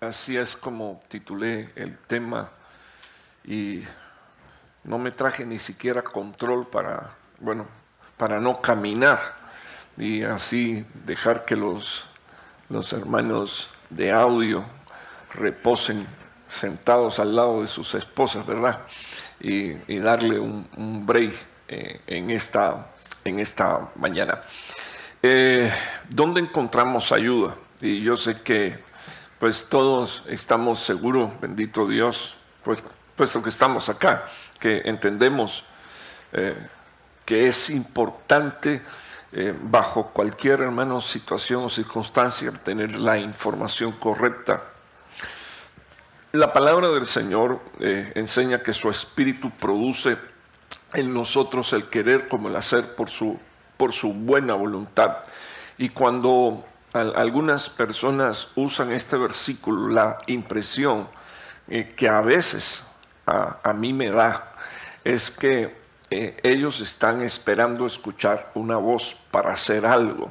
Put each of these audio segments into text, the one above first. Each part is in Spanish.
así es como titulé el tema y no me traje ni siquiera control para, bueno, para no caminar y así dejar que los, los hermanos de audio reposen sentados al lado de sus esposas, ¿verdad? Y, darle un, break eh, en, esta, en esta mañana. Eh, ¿Dónde encontramos ayuda? Y yo sé que pues todos estamos seguros, bendito Dios, pues, puesto que estamos acá, que entendemos eh, que es importante eh, bajo cualquier hermano situación o circunstancia tener la información correcta. La palabra del Señor eh, enseña que su espíritu produce en nosotros el querer como el hacer por su, por su buena voluntad. Y cuando algunas personas usan este versículo, la impresión eh, que a veces a, mí me da es que eh, ellos están esperando escuchar una voz para hacer algo.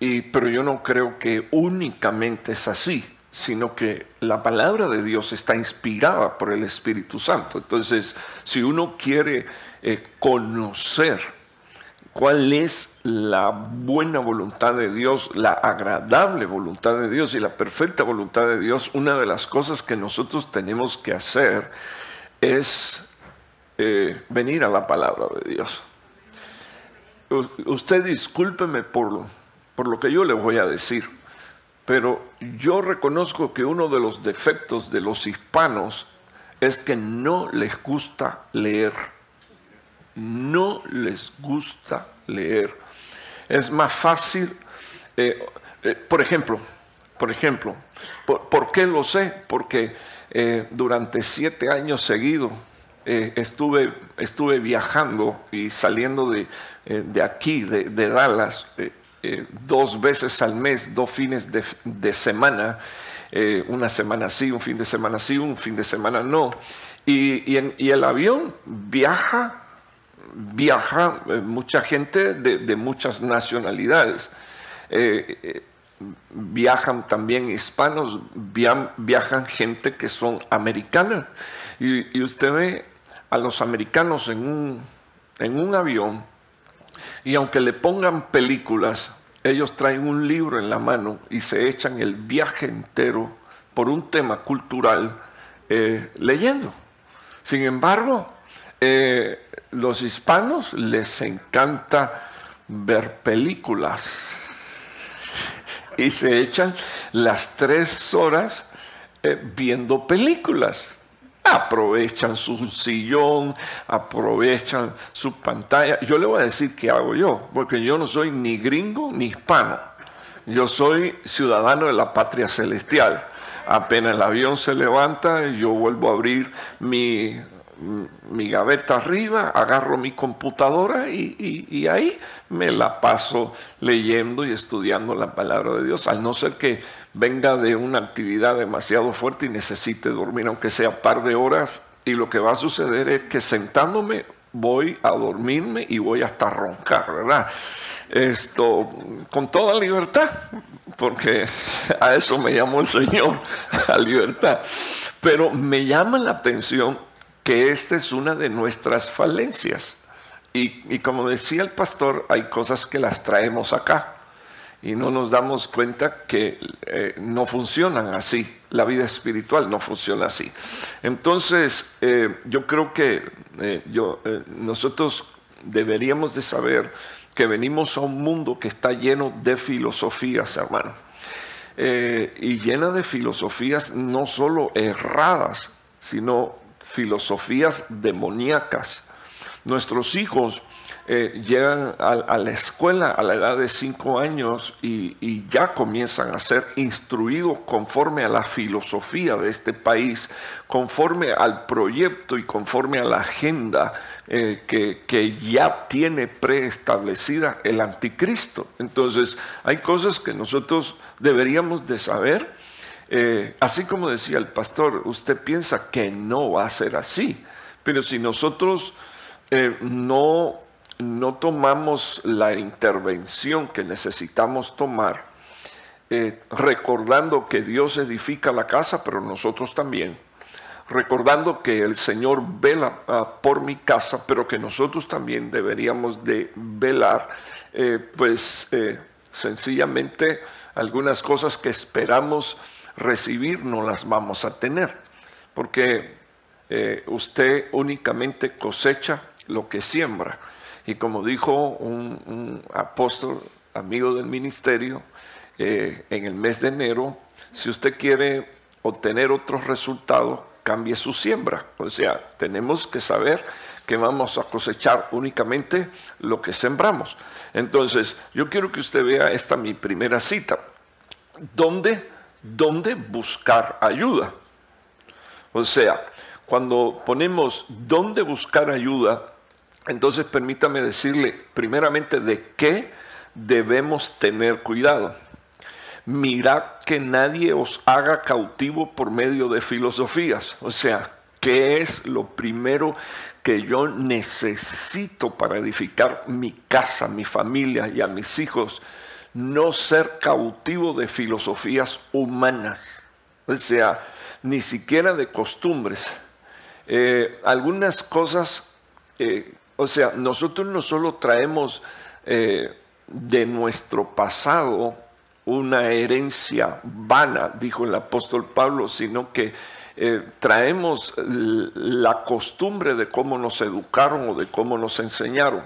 Y, pero yo no creo que únicamente es así, sino que la palabra de Dios está inspirada por el Espíritu Santo. Entonces, si uno quiere eh, conocer cuál es la buena voluntad de Dios, la agradable voluntad de Dios y la perfecta voluntad de Dios, una de las cosas que nosotros tenemos que hacer es eh, venir a la palabra de Dios. Usted discúlpeme por, por lo que yo le voy a decir, pero yo reconozco que uno de los defectos de los hispanos es que no les gusta leer. No les gusta leer es más fácil, eh, eh, por ejemplo, por ejemplo, ¿por, qué lo sé? Porque eh, durante siete años seguidos estuve, estuve viajando y saliendo de, aquí, de, Dallas, dos veces al mes, dos fines de, semana, una semana sí, un fin de semana sí, un fin de semana no. Y, y el avión viaja viaja eh, mucha gente de, muchas nacionalidades. Eh, eh, viajan también hispanos, viajan, gente que son americanas. Y, usted ve a los americanos en un, en un avión y aunque le pongan películas, ellos traen un libro en la mano y se echan el viaje entero por un tema cultural leyendo. Sin embargo, eh, los hispanos les encanta ver películas y se echan las tres horas eh, viendo películas. Aprovechan su sillón, aprovechan su pantalla. Yo le voy a decir qué hago yo, porque yo no soy ni gringo ni hispano. Yo soy ciudadano de la patria celestial. Apenas el avión se levanta, yo vuelvo a abrir mi mi gaveta arriba, agarro mi computadora y, ahí me la paso leyendo y estudiando la palabra de Dios, al no ser que venga de una actividad demasiado fuerte y necesite dormir, aunque sea par de horas, y lo que va a suceder es que sentándome voy a dormirme y voy hasta roncar, ¿verdad? Esto, con toda libertad, porque a eso me llamó el Señor, a libertad. Pero me llama la atención que esta es una de nuestras falencias. Y, como decía el pastor, hay cosas que las traemos acá y no nos damos cuenta que eh, no funcionan así. La vida espiritual no funciona así. Entonces, eh, yo creo que eh, yo, nosotros deberíamos de saber que venimos a un mundo que está lleno de filosofías, hermano. y llena de filosofías no solo erradas, sino filosofías demoníacas. Nuestros hijos eh, llegan a, la escuela a la edad de cinco años y, ya comienzan a ser instruidos conforme a la filosofía de este país, conforme al proyecto y conforme a la agenda eh, que, que, ya tiene preestablecida el anticristo. Entonces, hay cosas que nosotros deberíamos de saber eh, así como decía el pastor, usted piensa que no va a ser así, pero si nosotros eh, no, no tomamos la intervención que necesitamos tomar, eh, recordando que Dios edifica la casa, pero nosotros también. Recordando que el Señor vela ah, por mi casa, pero que nosotros también deberíamos de velar, pues sencillamente algunas cosas que esperamos recibir no las vamos a tener, porque usted únicamente cosecha lo que siembra. Y como dijo un, apóstol, amigo del ministerio, eh, en el mes de enero, si usted quiere obtener otros resultados, cambie su siembra. O sea, tenemos que saber que vamos a cosechar únicamente lo que sembramos. Entonces, yo quiero que usted vea esta mi primera cita. ¿Dónde, dónde buscar ayuda? O sea, cuando ponemos dónde buscar ayuda, entonces permítame decirle primeramente de qué debemos tener cuidado. Mirad que nadie os haga cautivo por medio de filosofías. O sea, ¿qué es lo primero que yo necesito para edificar mi casa, mi familia y a mis hijos? No ser cautivo de filosofías humanas. O sea, ni siquiera de costumbres. Eh, algunas cosas eh, o sea, nosotros no solo traemos eh, de nuestro pasado una herencia vana, dijo el apóstol Pablo, sino que traemos la costumbre de cómo nos educaron o de cómo nos enseñaron.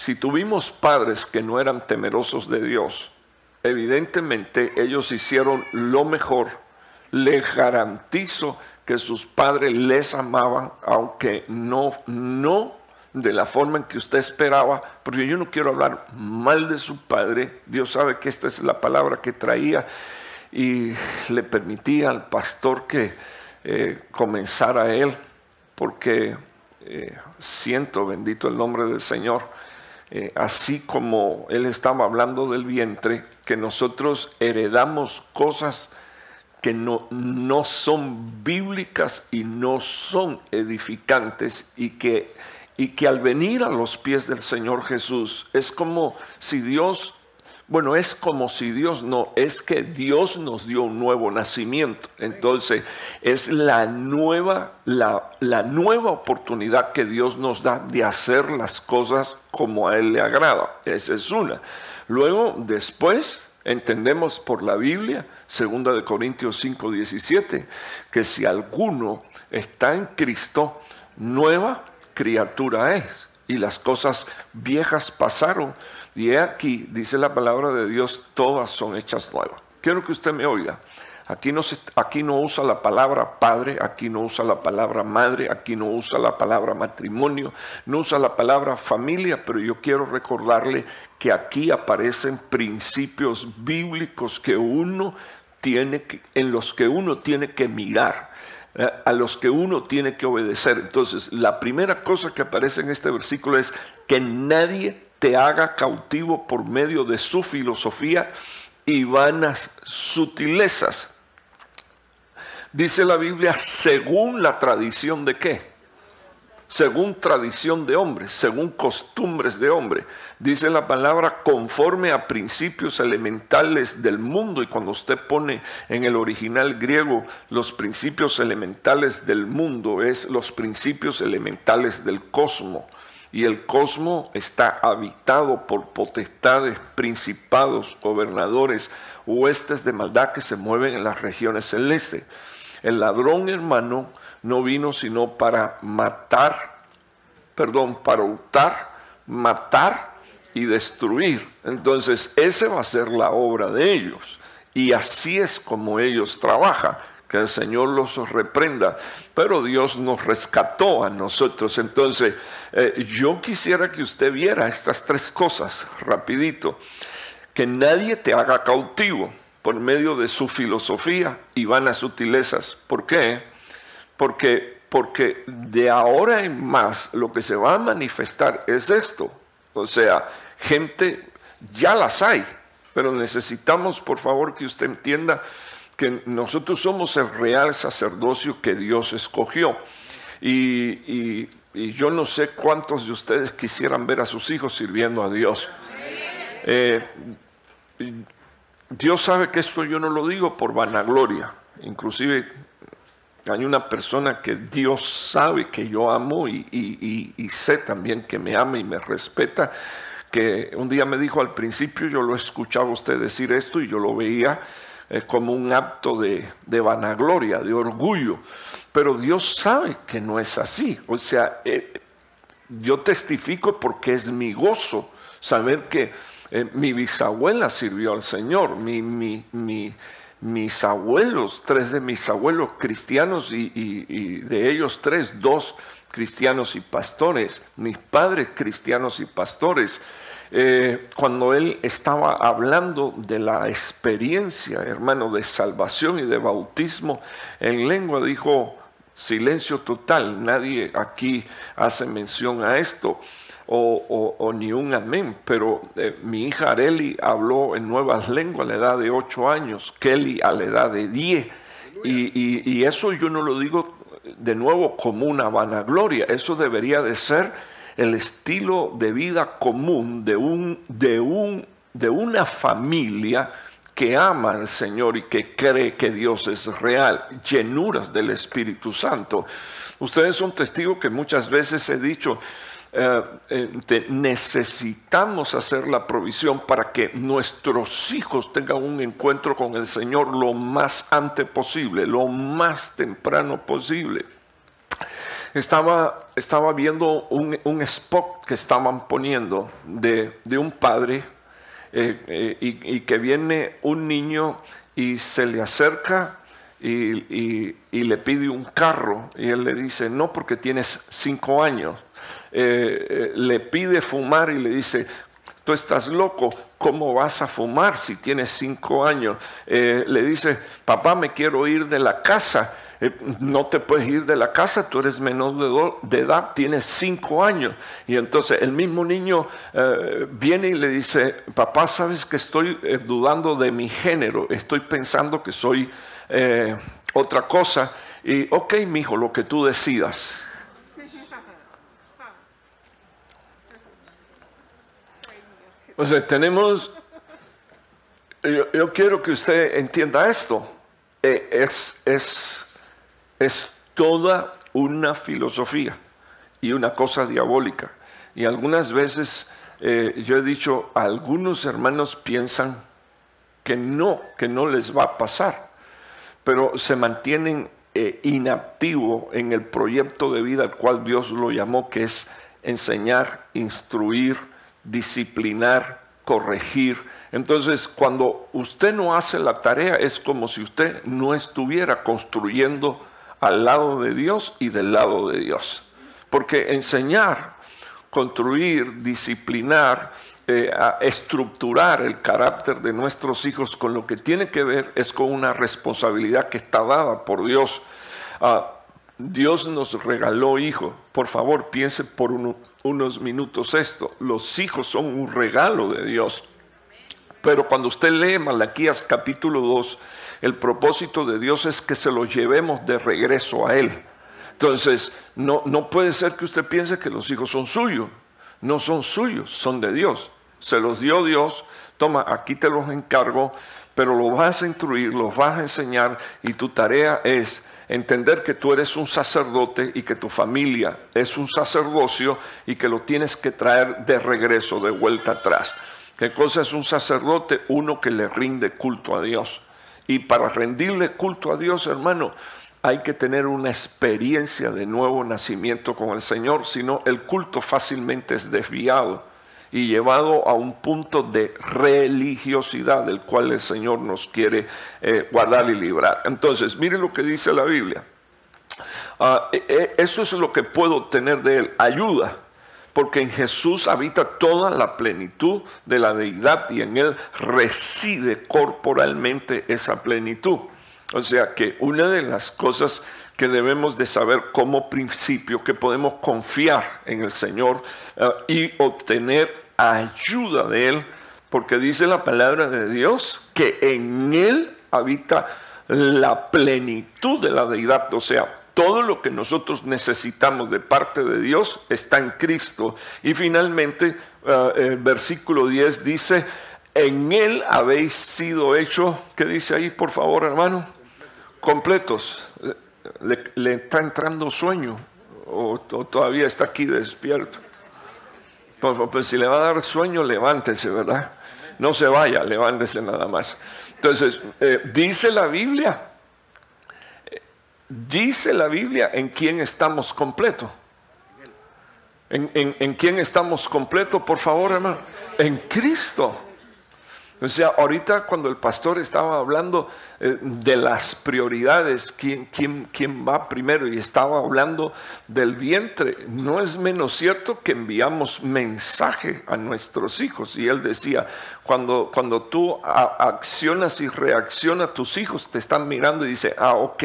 Si tuvimos padres que no eran temerosos de Dios, evidentemente ellos hicieron lo mejor. Les garantizo que sus padres les amaban, aunque no, no de la forma en que usted esperaba, porque yo no quiero hablar mal de su padre, Dios sabe que esta es la palabra que traía y le permitía al pastor que eh, comenzara él, porque eh, siento, bendito el nombre del Señor, eh, así como él estaba hablando del vientre, que nosotros heredamos cosas que no, no son bíblicas y no son edificantes y que y que al venir a los pies del Señor Jesús es como si Dios, bueno, es como si Dios no, es que Dios nos dio un nuevo nacimiento. Entonces es la nueva, la, la nueva oportunidad que Dios nos da de hacer las cosas como a Él le agrada. Esa es una. Luego, después, entendemos por la Biblia, segunda de Corintios 5, 17, que si alguno está en Cristo, nueva criatura es. Y las cosas viejas pasaron. Y aquí, dice la palabra de Dios, todas son hechas nuevas. Quiero que usted me oiga. Aquí no, aquí no usa la palabra padre, aquí no usa la palabra madre, aquí no usa la palabra matrimonio, no usa la palabra familia, pero yo quiero recordarle que aquí aparecen principios bíblicos que uno tiene que, en los que uno tiene que mirar eh, a los que uno tiene que obedecer. Entonces, la primera cosa que aparece en este versículo es que nadie te haga cautivo por medio de su filosofía y vanas sutilezas. Dice la Biblia, según la tradición de qué? según tradición de hombre, según costumbres de hombre. Dice la palabra conforme a principios elementales del mundo. Y cuando usted pone en el original griego los principios elementales del mundo, es los principios elementales del cosmos. Y el cosmos está habitado por potestades, principados, gobernadores, huestes de maldad que se mueven en las regiones celestes. El ladrón, hermano, no vino sino para matar, perdón, para hurtar, matar y destruir. Entonces, esa va a ser la obra de ellos. Y así es como ellos trabajan. Que el Señor los reprenda. Pero Dios nos rescató a nosotros. Entonces, eh, yo quisiera que usted viera estas tres cosas rapidito. Que nadie te haga cautivo por medio de su filosofía y vanas sutilezas. ¿Por qué? Porque, porque de ahora en más lo que se va a manifestar es esto. O sea, gente, ya las hay, pero necesitamos, por favor, que usted entienda que nosotros somos el real sacerdocio que Dios escogió. Y, yo no sé cuántos de ustedes quisieran ver a sus hijos sirviendo a Dios. Eh, Dios sabe que esto yo no lo digo por vanagloria. Inclusive hay una persona que Dios sabe que yo amo y, sé también que me ama y me respeta, que un día me dijo al principio, yo lo escuchaba usted decir esto y yo lo veía eh, como un acto de, vanagloria, de orgullo, pero Dios sabe que no es así. O sea, eh, yo testifico porque es mi gozo saber que eh, mi bisabuela sirvió al Señor, mi, mis abuelos, tres de mis abuelos cristianos y, de ellos tres, dos cristianos y pastores, mis padres cristianos y pastores. Eh, cuando él estaba hablando de la experiencia, hermano, de salvación y de bautismo en lengua, dijo, silencio total, nadie aquí hace mención a esto o, ni un amén, pero eh, mi hija Areli habló en nuevas lenguas a la edad de 8 años, Kelly a la edad de 10, y, eso yo no lo digo de nuevo como una vanagloria, eso debería de ser el estilo de vida común de, un, de, un, de una familia que ama al Señor y que cree que Dios es real, llenuras del Espíritu Santo. Ustedes son testigos que muchas veces he dicho, eh, eh, necesitamos hacer la provisión para que nuestros hijos tengan un encuentro con el Señor lo más antes posible, lo más temprano posible. Estaba, estaba viendo un, spot que estaban poniendo de, un padre eh, y, que viene un niño y se le acerca y, y, le pide un carro y él le dice, no porque tienes cinco años, eh, eh, le pide fumar y le dice, tú estás loco, ¿cómo vas a fumar si tienes cinco años? Eh, le dice, papá, me quiero ir de la casa. No te puedes ir de la casa, tú eres menor de, edad, tienes cinco años. Y entonces el mismo niño viene y le dice, papá, sabes que estoy dudando de mi género, estoy pensando que soy otra cosa. Y ok, mi hijo, lo que tú decidas. O sea, tenemos, yo, quiero que usted entienda esto, eh, es, es, es toda una filosofía y una cosa diabólica. Y algunas veces eh, yo he dicho, algunos hermanos piensan que no, que no les va a pasar, pero se mantienen eh, inactivos en el proyecto de vida al cual Dios lo llamó, que es enseñar, instruir, disciplinar, corregir. Entonces, cuando usted no hace la tarea, es como si usted no estuviera construyendo al lado de Dios y del lado de Dios. Porque enseñar, construir, disciplinar, eh, estructurar el carácter de nuestros hijos con lo que tiene que ver es con una responsabilidad que está dada por Dios. Ah, Dios nos regaló hijos. Por favor, piense por unos minutos esto. Los hijos son un regalo de Dios. Pero cuando usted lee Malaquías capítulo 2, el propósito de Dios es que se los llevemos de regreso a Él. Entonces, no, no puede ser que usted piense que los hijos son suyos. No son suyos, son de Dios. Se los dio Dios. Toma, aquí te los encargo, pero los vas a instruir, los vas a enseñar y tu tarea es entender que tú eres un sacerdote y que tu familia es un sacerdocio y que lo tienes que traer de regreso, de vuelta atrás. ¿Qué cosa es un sacerdote? Uno que le rinde culto a Dios. Y para rendirle culto a Dios, hermano, hay que tener una experiencia de nuevo nacimiento con el Señor, si no el culto fácilmente es desviado y llevado a un punto de religiosidad del cual el Señor nos quiere eh, guardar y librar. Entonces, mire lo que dice la Biblia. Ah, e, e, eso es lo que puedo tener de Él, ayuda, porque en Jesús habita toda la plenitud de la deidad y en Él reside corporalmente esa plenitud. O sea que una de las cosas que debemos de saber como principio, que podemos confiar en el Señor ah, y obtener ayuda de Él, porque dice la palabra de Dios que en Él habita la plenitud de la deidad, o sea, todo lo que nosotros necesitamos de parte de Dios está en Cristo. Y finalmente, ah, el versículo 10 dice, en Él habéis sido hechos, ¿qué dice ahí, por favor, hermano? Completos. Le, está entrando sueño o, todavía está aquí despierto. Pues, pues, si le va a dar sueño, levántese, ¿verdad? No se vaya, levántese nada más. Entonces, eh, dice la Biblia, dice la Biblia en quién estamos completos. ¿En, en quién estamos completos, por favor, hermano? En Cristo. O sea, ahorita cuando el pastor estaba hablando eh, de las prioridades, ¿quién, quién, quién va primero? Y estaba hablando del vientre. No es menos cierto que enviamos mensaje a nuestros hijos. Y él decía, cuando, cuando tú accionas y reaccionas, tus hijos te están mirando y dice, ah, ok,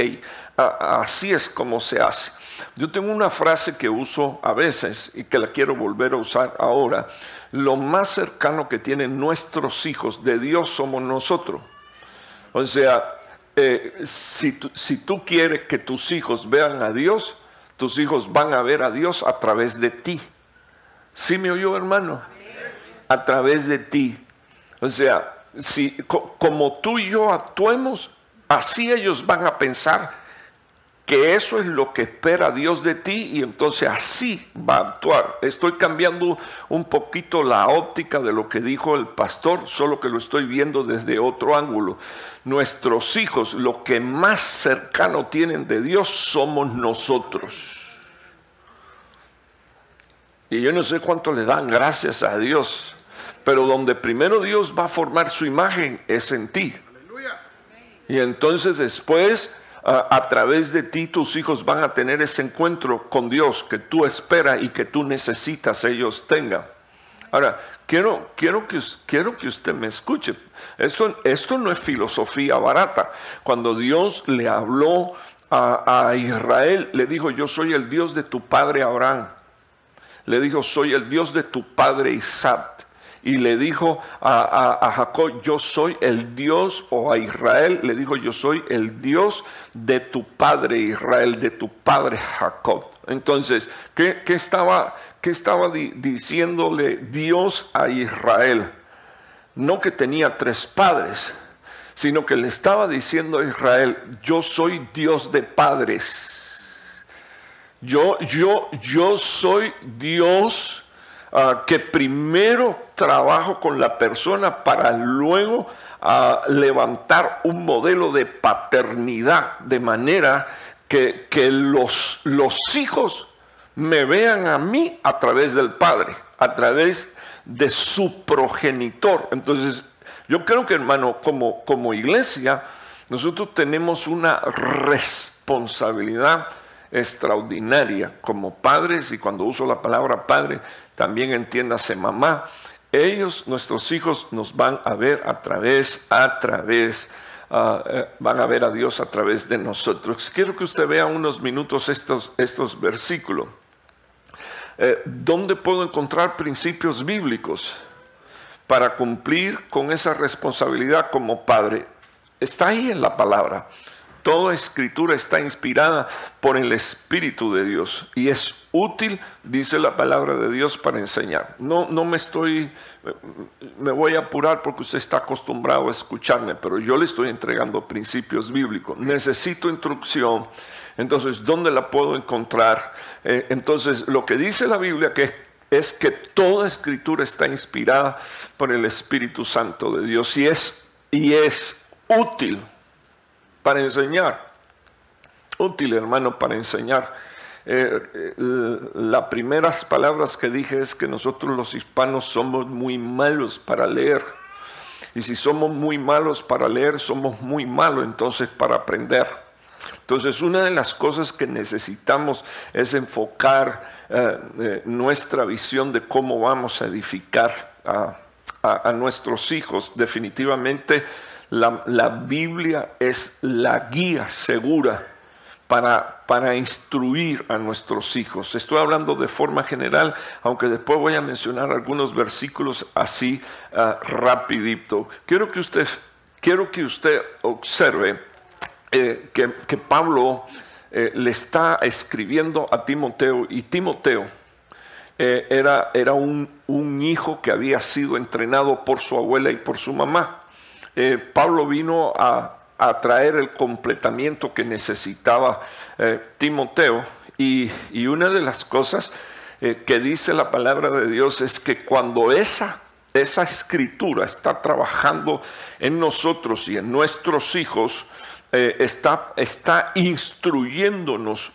así es como se hace. Yo tengo una frase que uso a veces y que la quiero volver a usar ahora lo más cercano que tienen nuestros hijos de Dios somos nosotros. O sea, eh, si, tú, quieres que tus hijos vean a Dios, tus hijos van a ver a Dios a través de ti. ¿Sí me oyó, hermano? A través de ti. O sea, si, como tú y yo actuemos, así ellos van a pensar que eso es lo que espera Dios de ti y entonces así va a actuar. Estoy cambiando un poquito la óptica de lo que dijo el pastor, solo que lo estoy viendo desde otro ángulo. Nuestros hijos, lo que más cercano tienen de Dios somos nosotros. Y yo no sé cuánto le dan gracias a Dios, pero donde primero Dios va a formar su imagen es en ti. Y entonces después a, través de ti tus hijos van a tener ese encuentro con Dios que tú esperas y que tú necesitas ellos tengan. Ahora, quiero, quiero, que, quiero que usted me escuche. Esto, esto no es filosofía barata. Cuando Dios le habló a, a Israel, le dijo, yo soy el Dios de tu padre Abraham. Le dijo, soy el Dios de tu padre Isaac y le dijo a, Jacob, yo soy el Dios, o a Israel le dijo, yo soy el Dios de tu padre Israel, de tu padre Jacob. Entonces, ¿qué, estaba, qué estaba diciéndole Dios a Israel? No que tenía tres padres, sino que le estaba diciendo a Israel, yo soy Dios de padres. Yo, yo, yo soy Dios Ah, que primero trabajo con la persona para luego ah, levantar un modelo de paternidad, de manera que, los, los hijos me vean a mí a través del Padre, a través de su progenitor. Entonces, yo creo que hermano, como, como iglesia, nosotros tenemos una responsabilidad extraordinaria como padres, y cuando uso la palabra padre, también entiéndase mamá, ellos, nuestros hijos, nos van a ver a través, a través, ah, eh, van a ver a Dios a través de nosotros. Quiero que usted vea unos minutos estos, estos versículos. Eh, ¿Dónde puedo encontrar principios bíblicos para cumplir con esa responsabilidad como padre? Está ahí en la palabra. Toda escritura está inspirada por el Espíritu de Dios y es útil, dice la palabra de Dios, para enseñar. No, no me estoy, me voy a apurar porque usted está acostumbrado a escucharme, pero yo le estoy entregando principios bíblicos. Necesito instrucción. Entonces, ¿dónde la puedo encontrar? Eh, entonces, lo que dice la Biblia que es que toda escritura está inspirada por el Espíritu Santo de Dios y es, y es útil para enseñar. Útil, hermano, para enseñar. Eh, eh, las primeras palabras que dije es que nosotros los hispanos somos muy malos para leer. Y si somos muy malos para leer, somos muy malos entonces para aprender. Entonces, una de las cosas que necesitamos es enfocar eh, nuestra visión de cómo vamos a edificar a nuestros hijos. Definitivamente la, Biblia es la guía segura para, para, instruir a nuestros hijos. Estoy hablando de forma general, aunque después voy a mencionar algunos versículos así ah, rapidito. Quiero que usted, quiero que usted observe eh, que, Pablo eh, le está escribiendo a Timoteo y Timoteo eh, era, era un, hijo que había sido entrenado por su abuela y por su mamá. Eh, Pablo vino a, traer el completamiento que necesitaba eh, Timoteo y, y, una de las cosas que dice la palabra de Dios es que cuando esa, esa escritura está trabajando en nosotros y en nuestros hijos, está, está instruyéndonos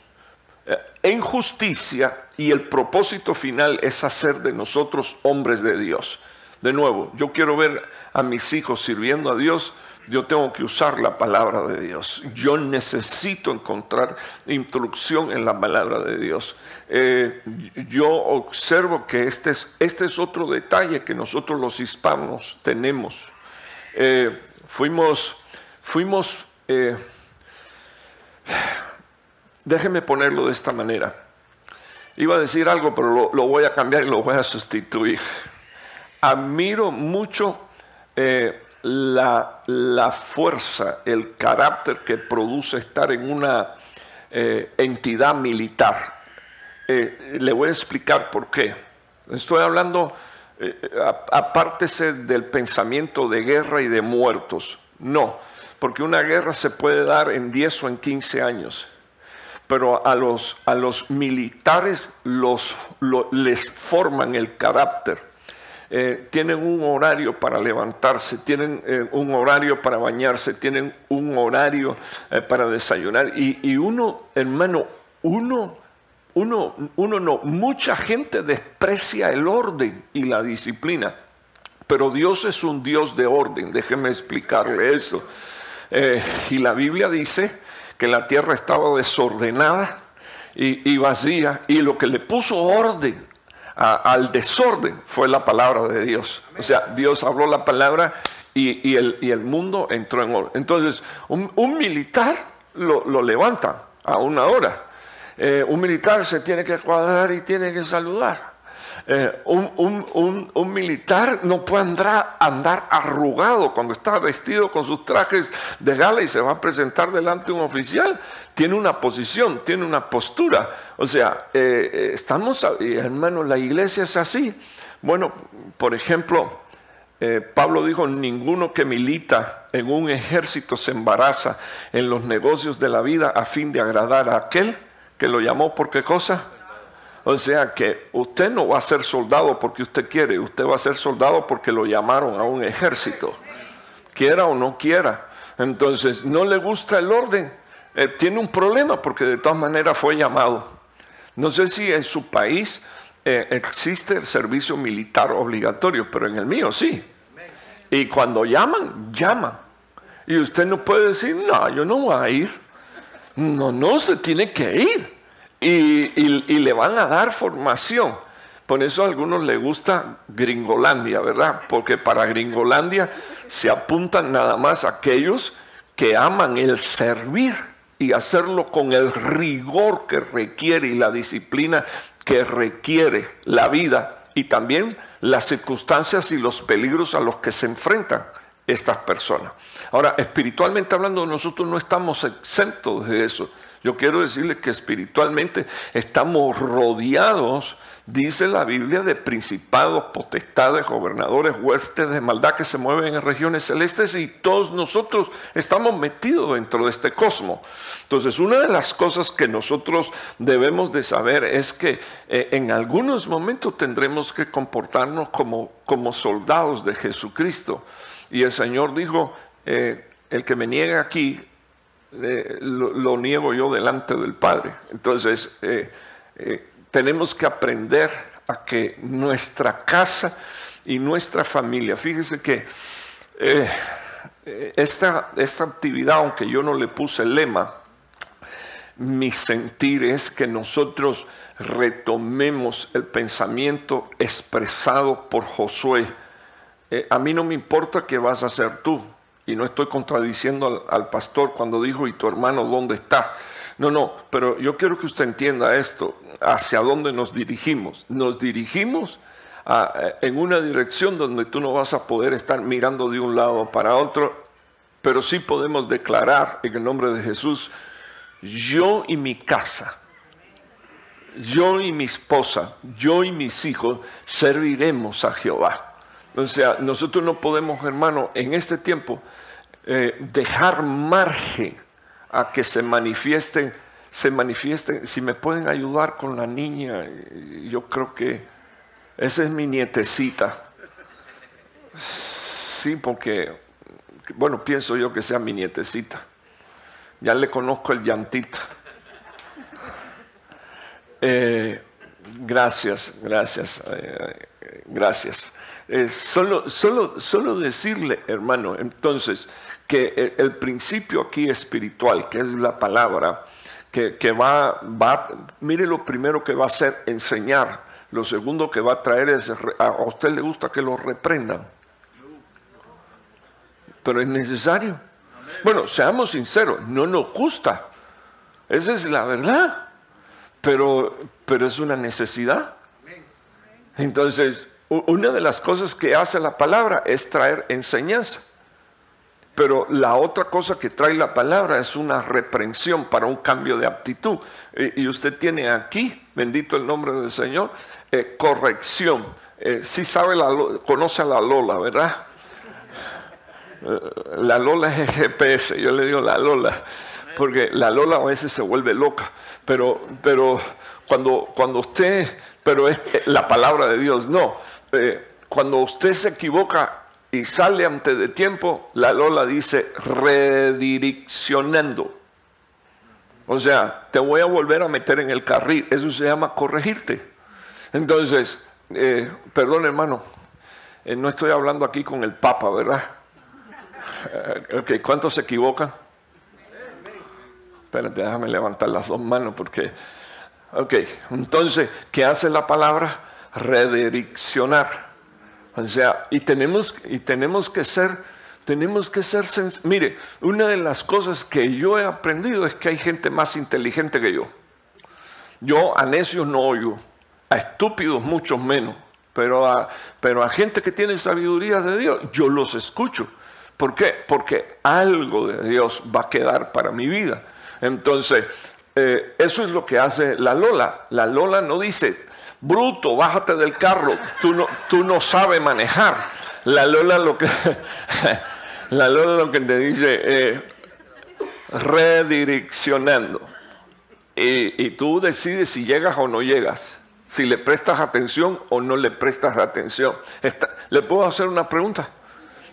en justicia y el propósito final es hacer de nosotros hombres de Dios. De nuevo, yo quiero ver a mis hijos sirviendo a Dios, yo tengo que usar la palabra de Dios. Yo necesito encontrar instrucción en la palabra de Dios. Eh, yo observo que este es, este es otro detalle que nosotros los hispanos tenemos. Eh, fuimos, fuimos eh, Déjeme ponerlo de esta manera. Iba a decir algo, pero lo, voy a cambiar y lo voy a sustituir. Admiro mucho eh, la, fuerza, el carácter que produce estar en una eh, entidad militar. Eh, le voy a explicar por qué. Estoy hablando, apártese del pensamiento de guerra y de muertos. No, porque una guerra se puede dar en 10 o en 15 años pero a los, a los militares los, les forman el carácter. Eh, tienen un horario para levantarse, tienen eh, un horario para bañarse, tienen un horario eh, para desayunar. Y, uno, hermano, uno, uno, uno no, mucha gente desprecia el orden y la disciplina, pero Dios es un Dios de orden, déjeme explicarle eso. y la Biblia dice que la tierra estaba desordenada y, vacía, y lo que le puso orden al desorden fue la palabra de Dios. O sea, Dios habló la palabra y, el, el, mundo entró en orden. Entonces, un, militar lo, levanta a una hora. Eh, un militar se tiene que cuadrar y tiene que saludar. Eh, un, militar no puede andar, arrugado cuando está vestido con sus trajes de gala y se va a presentar delante de un oficial. Tiene una posición, tiene una postura. O sea, eh, eh, estamos, hermano, la iglesia es así. Bueno, por ejemplo, Pablo dijo, ninguno que milita en un ejército se embaraza en los negocios de la vida a fin de agradar a aquel que lo llamó por qué cosa o sea que usted no va a ser soldado porque usted quiere, usted va a ser soldado porque lo llamaron a un ejército, quiera o no quiera. Entonces, no le gusta el orden, eh, tiene un problema porque de todas maneras fue llamado. No sé si en su país eh, existe el servicio militar obligatorio, pero en el mío sí. Y cuando llaman, llaman. Y usted no puede decir, no, yo no voy a ir. No, no, se tiene que ir y, le van a dar formación. Por eso a algunos les gusta Gringolandia, ¿verdad? Porque para Gringolandia se apuntan nada más aquellos que aman el servir y hacerlo con el rigor que requiere y la disciplina que requiere la vida y también las circunstancias y los peligros a los que se enfrentan estas personas. Ahora, espiritualmente hablando, nosotros no estamos exentos de eso. Yo quiero decirles que espiritualmente estamos rodeados, dice la Biblia, de principados, potestades, gobernadores, huestes de maldad que se mueven en regiones celestes y todos nosotros estamos metidos dentro de este cosmos. Entonces, una de las cosas que nosotros debemos de saber es que eh, en algunos momentos tendremos que comportarnos como, como soldados de Jesucristo. Y el Señor dijo, eh, el que me niegue aquí, lo, niego yo delante del Padre. Entonces, eh, eh, tenemos que aprender a que nuestra casa y nuestra familia, fíjese que eh, esta, esta actividad, aunque yo no le puse el lema, mi sentir es que nosotros retomemos el pensamiento expresado por Josué. a mí no me importa qué vas a hacer tú, y no estoy contradiciendo al, pastor cuando dijo, ¿y tu hermano dónde está? No, no, pero yo quiero que usted entienda esto, hacia dónde nos dirigimos. Nos dirigimos en una dirección donde tú no vas a poder estar mirando de un lado para otro, pero sí podemos declarar en el nombre de Jesús, yo y mi casa yo y mi esposa, yo y mis hijos serviremos a Jehová. O sea, nosotros no podemos, hermano, en este tiempo eh, dejar margen a que se manifiesten, se manifiesten. Si me pueden ayudar con la niña, yo creo que esa es mi nietecita. Sí, porque, bueno, pienso yo que sea mi nietecita. Ya le conozco el llantita. Eh, gracias, gracias, eh, gracias. Eh, solo, solo, solo decirle, hermano, entonces, que el, principio aquí espiritual, que es la palabra, que, va, va, mire lo primero que va a hacer, enseñar. Lo segundo que va a traer es, a usted le gusta que lo reprendan. Pero es necesario. Bueno, seamos sinceros, no nos gusta. Esa es la verdad pero, pero es una necesidad. Entonces, una de las cosas que hace la palabra es traer enseñanza. Pero la otra cosa que trae la palabra es una reprensión para un cambio de actitud. Y usted tiene aquí, bendito el nombre del Señor, eh, corrección. Eh, si sabe, la, conoce a la Lola, ¿verdad? Eh, la Lola es GPS, yo le digo la Lola porque la Lola a veces se vuelve loca, pero, pero cuando, cuando usted, pero es la palabra de Dios, no, eh, cuando usted se equivoca y sale antes de tiempo, la Lola dice redireccionando. O sea, te voy a volver a meter en el carril, eso se llama corregirte. Entonces, eh, perdón hermano, eh, no estoy hablando aquí con el Papa, ¿verdad? ¿Cuántos se equivocan? Espérate, déjame levantar las dos manos porque... Ok, entonces, ¿qué hace la palabra? Redireccionar. O sea, y tenemos, y tenemos que ser, tenemos que ser, mire, una de las cosas que yo he aprendido es que hay gente más inteligente que yo. Yo a necios no oigo, a estúpidos muchos menos, pero a, pero a gente que tiene sabiduría de Dios, yo los escucho. ¿Por qué? Porque algo de Dios va a quedar para mi vida. Entonces, eh, eso es lo que hace la Lola. La Lola no dice, bruto, bájate del carro, tú no, tú no sabes manejar. La Lola lo que, la Lola lo que te dice, eh, redireccionando. Y, tú decides si llegas o no llegas, si le prestas atención o no le prestas atención. ¿Le puedo hacer una pregunta?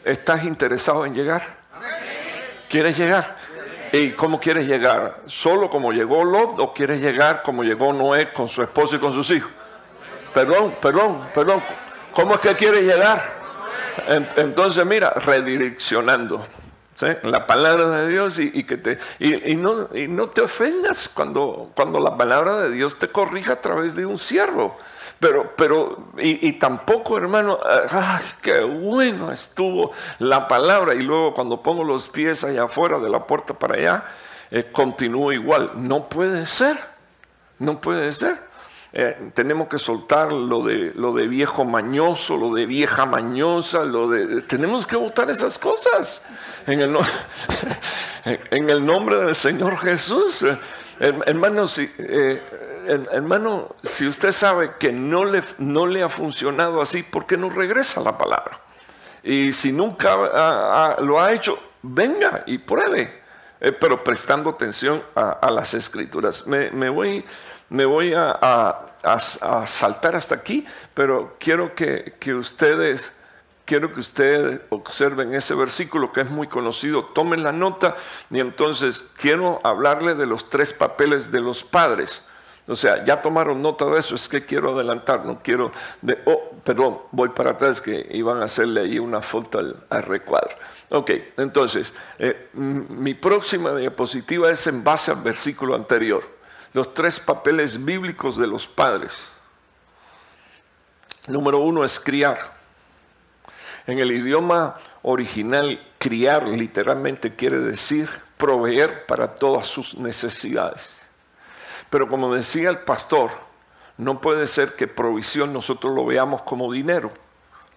¿Estás interesado en llegar? ¿Quieres llegar? ¿Y cómo quieres llegar? ¿Solo como llegó Lot o quieres llegar como llegó Noé con su esposo y con sus hijos? Perdón, perdón, perdón. ¿Cómo es que quieres llegar? Entonces, mira, redireccionando. la palabra de Dios y, que te y, no, y no te ofendas cuando, cuando la palabra de Dios te corrija a través de un siervo. Pero, pero, y, tampoco, hermano, ay, qué bueno estuvo la palabra. Y luego cuando pongo los pies allá afuera de la puerta para allá, eh, continúo igual. No puede ser, no puede ser. Eh, tenemos que soltar lo de, lo de viejo mañoso, lo de vieja mañosa, lo de, tenemos que votar esas cosas en el, en el nombre del Señor Jesús. Hermanos, eh, hermano, si usted sabe que no le, no le ha funcionado así, ¿por qué no regresa la palabra? Y si nunca lo ha hecho, venga y pruebe, eh, pero prestando atención a, las escrituras. Me, voy, me voy a, saltar hasta aquí, pero quiero que, ustedes quiero que ustedes observen ese versículo que es muy conocido, tomen la nota y entonces quiero hablarle de los tres papeles de los padres. O sea, ya tomaron nota de eso, es que quiero adelantar, no quiero... De, oh, perdón, voy para atrás que iban a hacerle ahí una foto al, recuadro. Ok, entonces, eh, mi próxima diapositiva es en base al versículo anterior. Los tres papeles bíblicos de los padres. Número uno es criar. En el idioma original, criar literalmente quiere decir proveer para todas sus necesidades. Pero como decía el pastor, no puede ser que provisión nosotros lo veamos como dinero.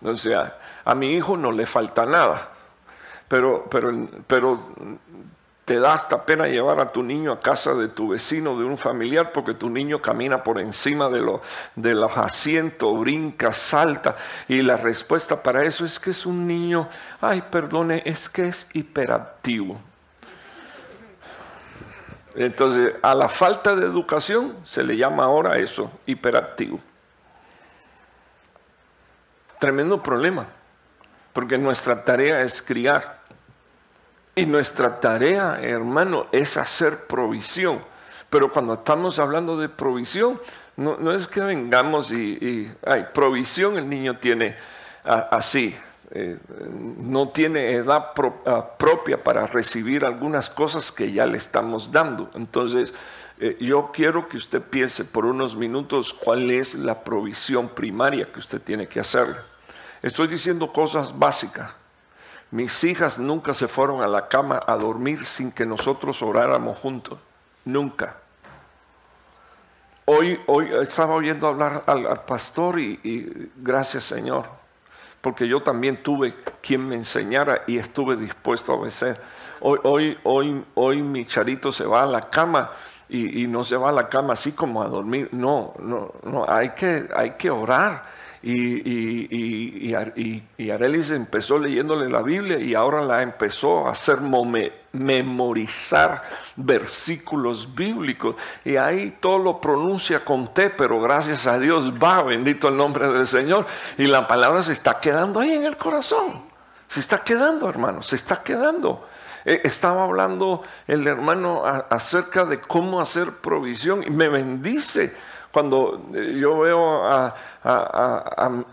O sea, a mi hijo no le falta nada. Pero, pero, pero te da hasta pena llevar a tu niño a casa de tu vecino, de un familiar, porque tu niño camina por encima de, de los asientos, brinca, salta. Y la respuesta para eso es que es un niño, ay, perdone, es que es hiperactivo. Entonces, a la falta de educación se le llama ahora eso, hiperactivo. Tremendo problema, porque nuestra tarea es criar. Y nuestra tarea, hermano, es hacer provisión. Pero cuando estamos hablando de provisión, no, es que vengamos y, hay provisión el niño tiene así, eh, no tiene edad propia para recibir algunas cosas que ya le estamos dando. Entonces, eh, yo quiero que usted piense por unos minutos cuál es la provisión primaria que usted tiene que hacerle. Estoy diciendo cosas básicas. Mis hijas nunca se fueron a la cama a dormir sin que nosotros oráramos juntos. Nunca. Hoy, hoy estaba oyendo hablar al, pastor y, gracias Señor, porque yo también tuve quien me enseñara y estuve dispuesto a obedecer. Hoy, hoy, hoy, hoy mi charito se va a la cama y, y, no se va a la cama así como a dormir. No, no, no, hay que, hay que orar y, y, y, Arelis empezó leyéndole la Biblia y ahora la empezó a hacer memorizar versículos bíblicos. Y ahí todo lo pronuncia con T, pero gracias a Dios va, bendito el nombre del Señor. Y la palabra se está quedando ahí en el corazón. Se está quedando, hermano, se está quedando. Eh, estaba hablando el hermano acerca de cómo hacer provisión y me bendice cuando eh, yo veo a,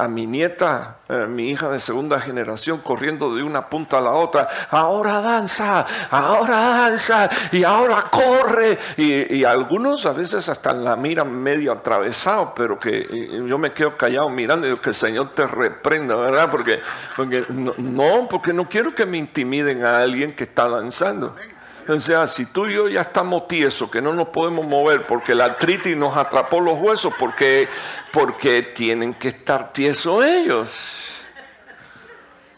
mi nieta, eh, mi hija de segunda generación, corriendo de una punta a la otra, ahora danza, ahora danza y ahora corre. Y, algunos a veces hasta la miran medio atravesado, pero que yo me quedo callado mirando y digo que el Señor te reprenda, ¿verdad? Porque, porque no, porque no quiero que me intimiden a alguien que está danzando. O sea, si tú y yo ya estamos tiesos, que no nos podemos mover porque la artritis nos atrapó los huesos, porque, porque tienen que estar tiesos ellos.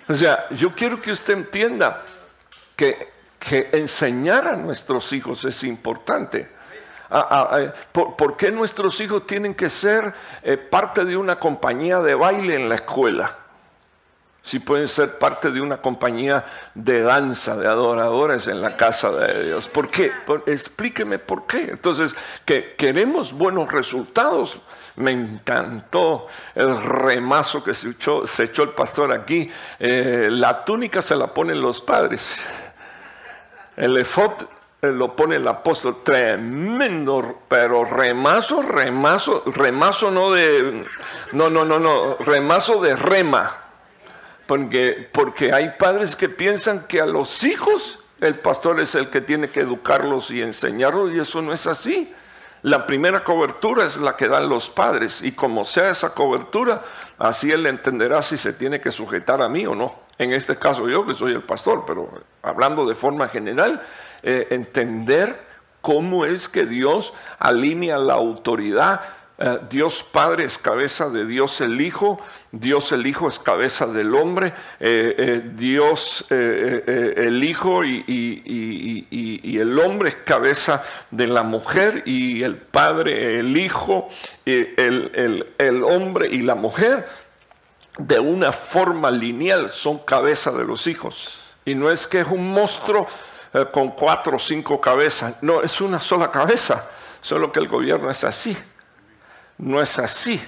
O sea, yo quiero que usted entienda que, que enseñar a nuestros hijos es importante. ¿Por, qué nuestros hijos tienen que ser eh, parte de una compañía de baile en la escuela? Si pueden ser parte de una compañía de danza, de adoradores en la casa de Dios. ¿Por qué? explíqueme por qué. Entonces, que queremos buenos resultados. Me encantó el remazo que se echó, el pastor aquí. Eh, la túnica se la ponen los padres. El efod eh, lo pone el apóstol. Tremendo, pero remazo, remazo, remazo no de... No, no, no, no, remazo de rema porque, porque hay padres que piensan que a los hijos el pastor es el que tiene que educarlos y enseñarlos y eso no es así. La primera cobertura es la que dan los padres y como sea esa cobertura, así él entenderá si se tiene que sujetar a mí o no. En este caso yo que soy el pastor, pero hablando de forma general, eh, entender cómo es que Dios alinea la autoridad eh, Dios Padre es cabeza de Dios el Hijo, Dios el Hijo es cabeza del hombre, eh, eh, Dios el Hijo y, el hombre es cabeza de la mujer y el Padre, el Hijo, el, el hombre y la mujer de una forma lineal son cabeza de los hijos. Y no es que es un monstruo con cuatro o cinco cabezas, no, es una sola cabeza, solo que el gobierno es así. No es así.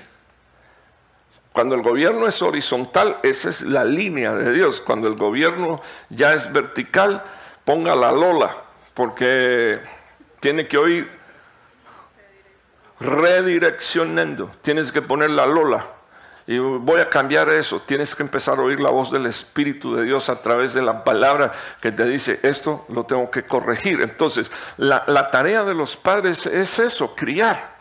Cuando el gobierno es horizontal, esa es la línea de Dios. Cuando el gobierno ya es vertical, ponga la lola, porque tiene que oír redireccionando. Tienes que poner la lola. Y voy a cambiar eso. Tienes que empezar a oír la voz del Espíritu de Dios a través de la palabra que te dice, esto lo tengo que corregir. Entonces, la, la tarea de los padres es eso, criar.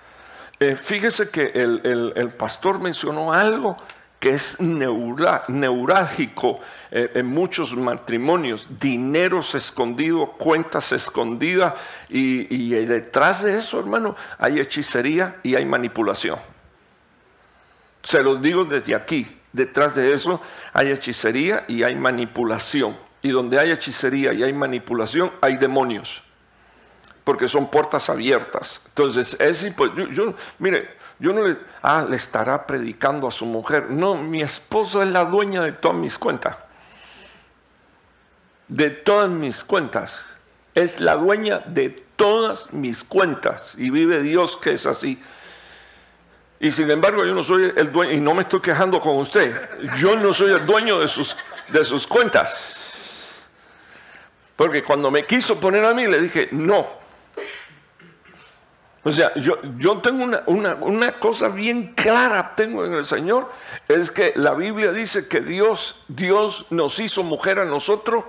Eh, fíjese que el, pastor mencionó algo que es neurálgico eh, en muchos matrimonios, dineros escondidos, cuentas escondidas, y, detrás de eso, hermano, hay hechicería y hay manipulación. Se los digo desde aquí, detrás de eso hay hechicería y hay manipulación. Y donde hay hechicería y hay manipulación, hay demonios. Porque son puertas abiertas. Entonces, es pues, yo, yo, mire, yo no le, ah, le estará predicando a su mujer. No, mi esposo es la dueña de todas mis cuentas. De todas mis cuentas. Es la dueña de todas mis cuentas. Y vive Dios que es así. Y sin embargo yo no soy el dueño, y no me estoy quejando con usted, yo no soy el dueño de sus, de sus cuentas. Porque cuando me quiso poner a mí le dije, no. O sea, yo, yo tengo una, una, cosa bien clara, tengo en el Señor, es que la Biblia dice que Dios, Dios nos hizo mujer a nosotros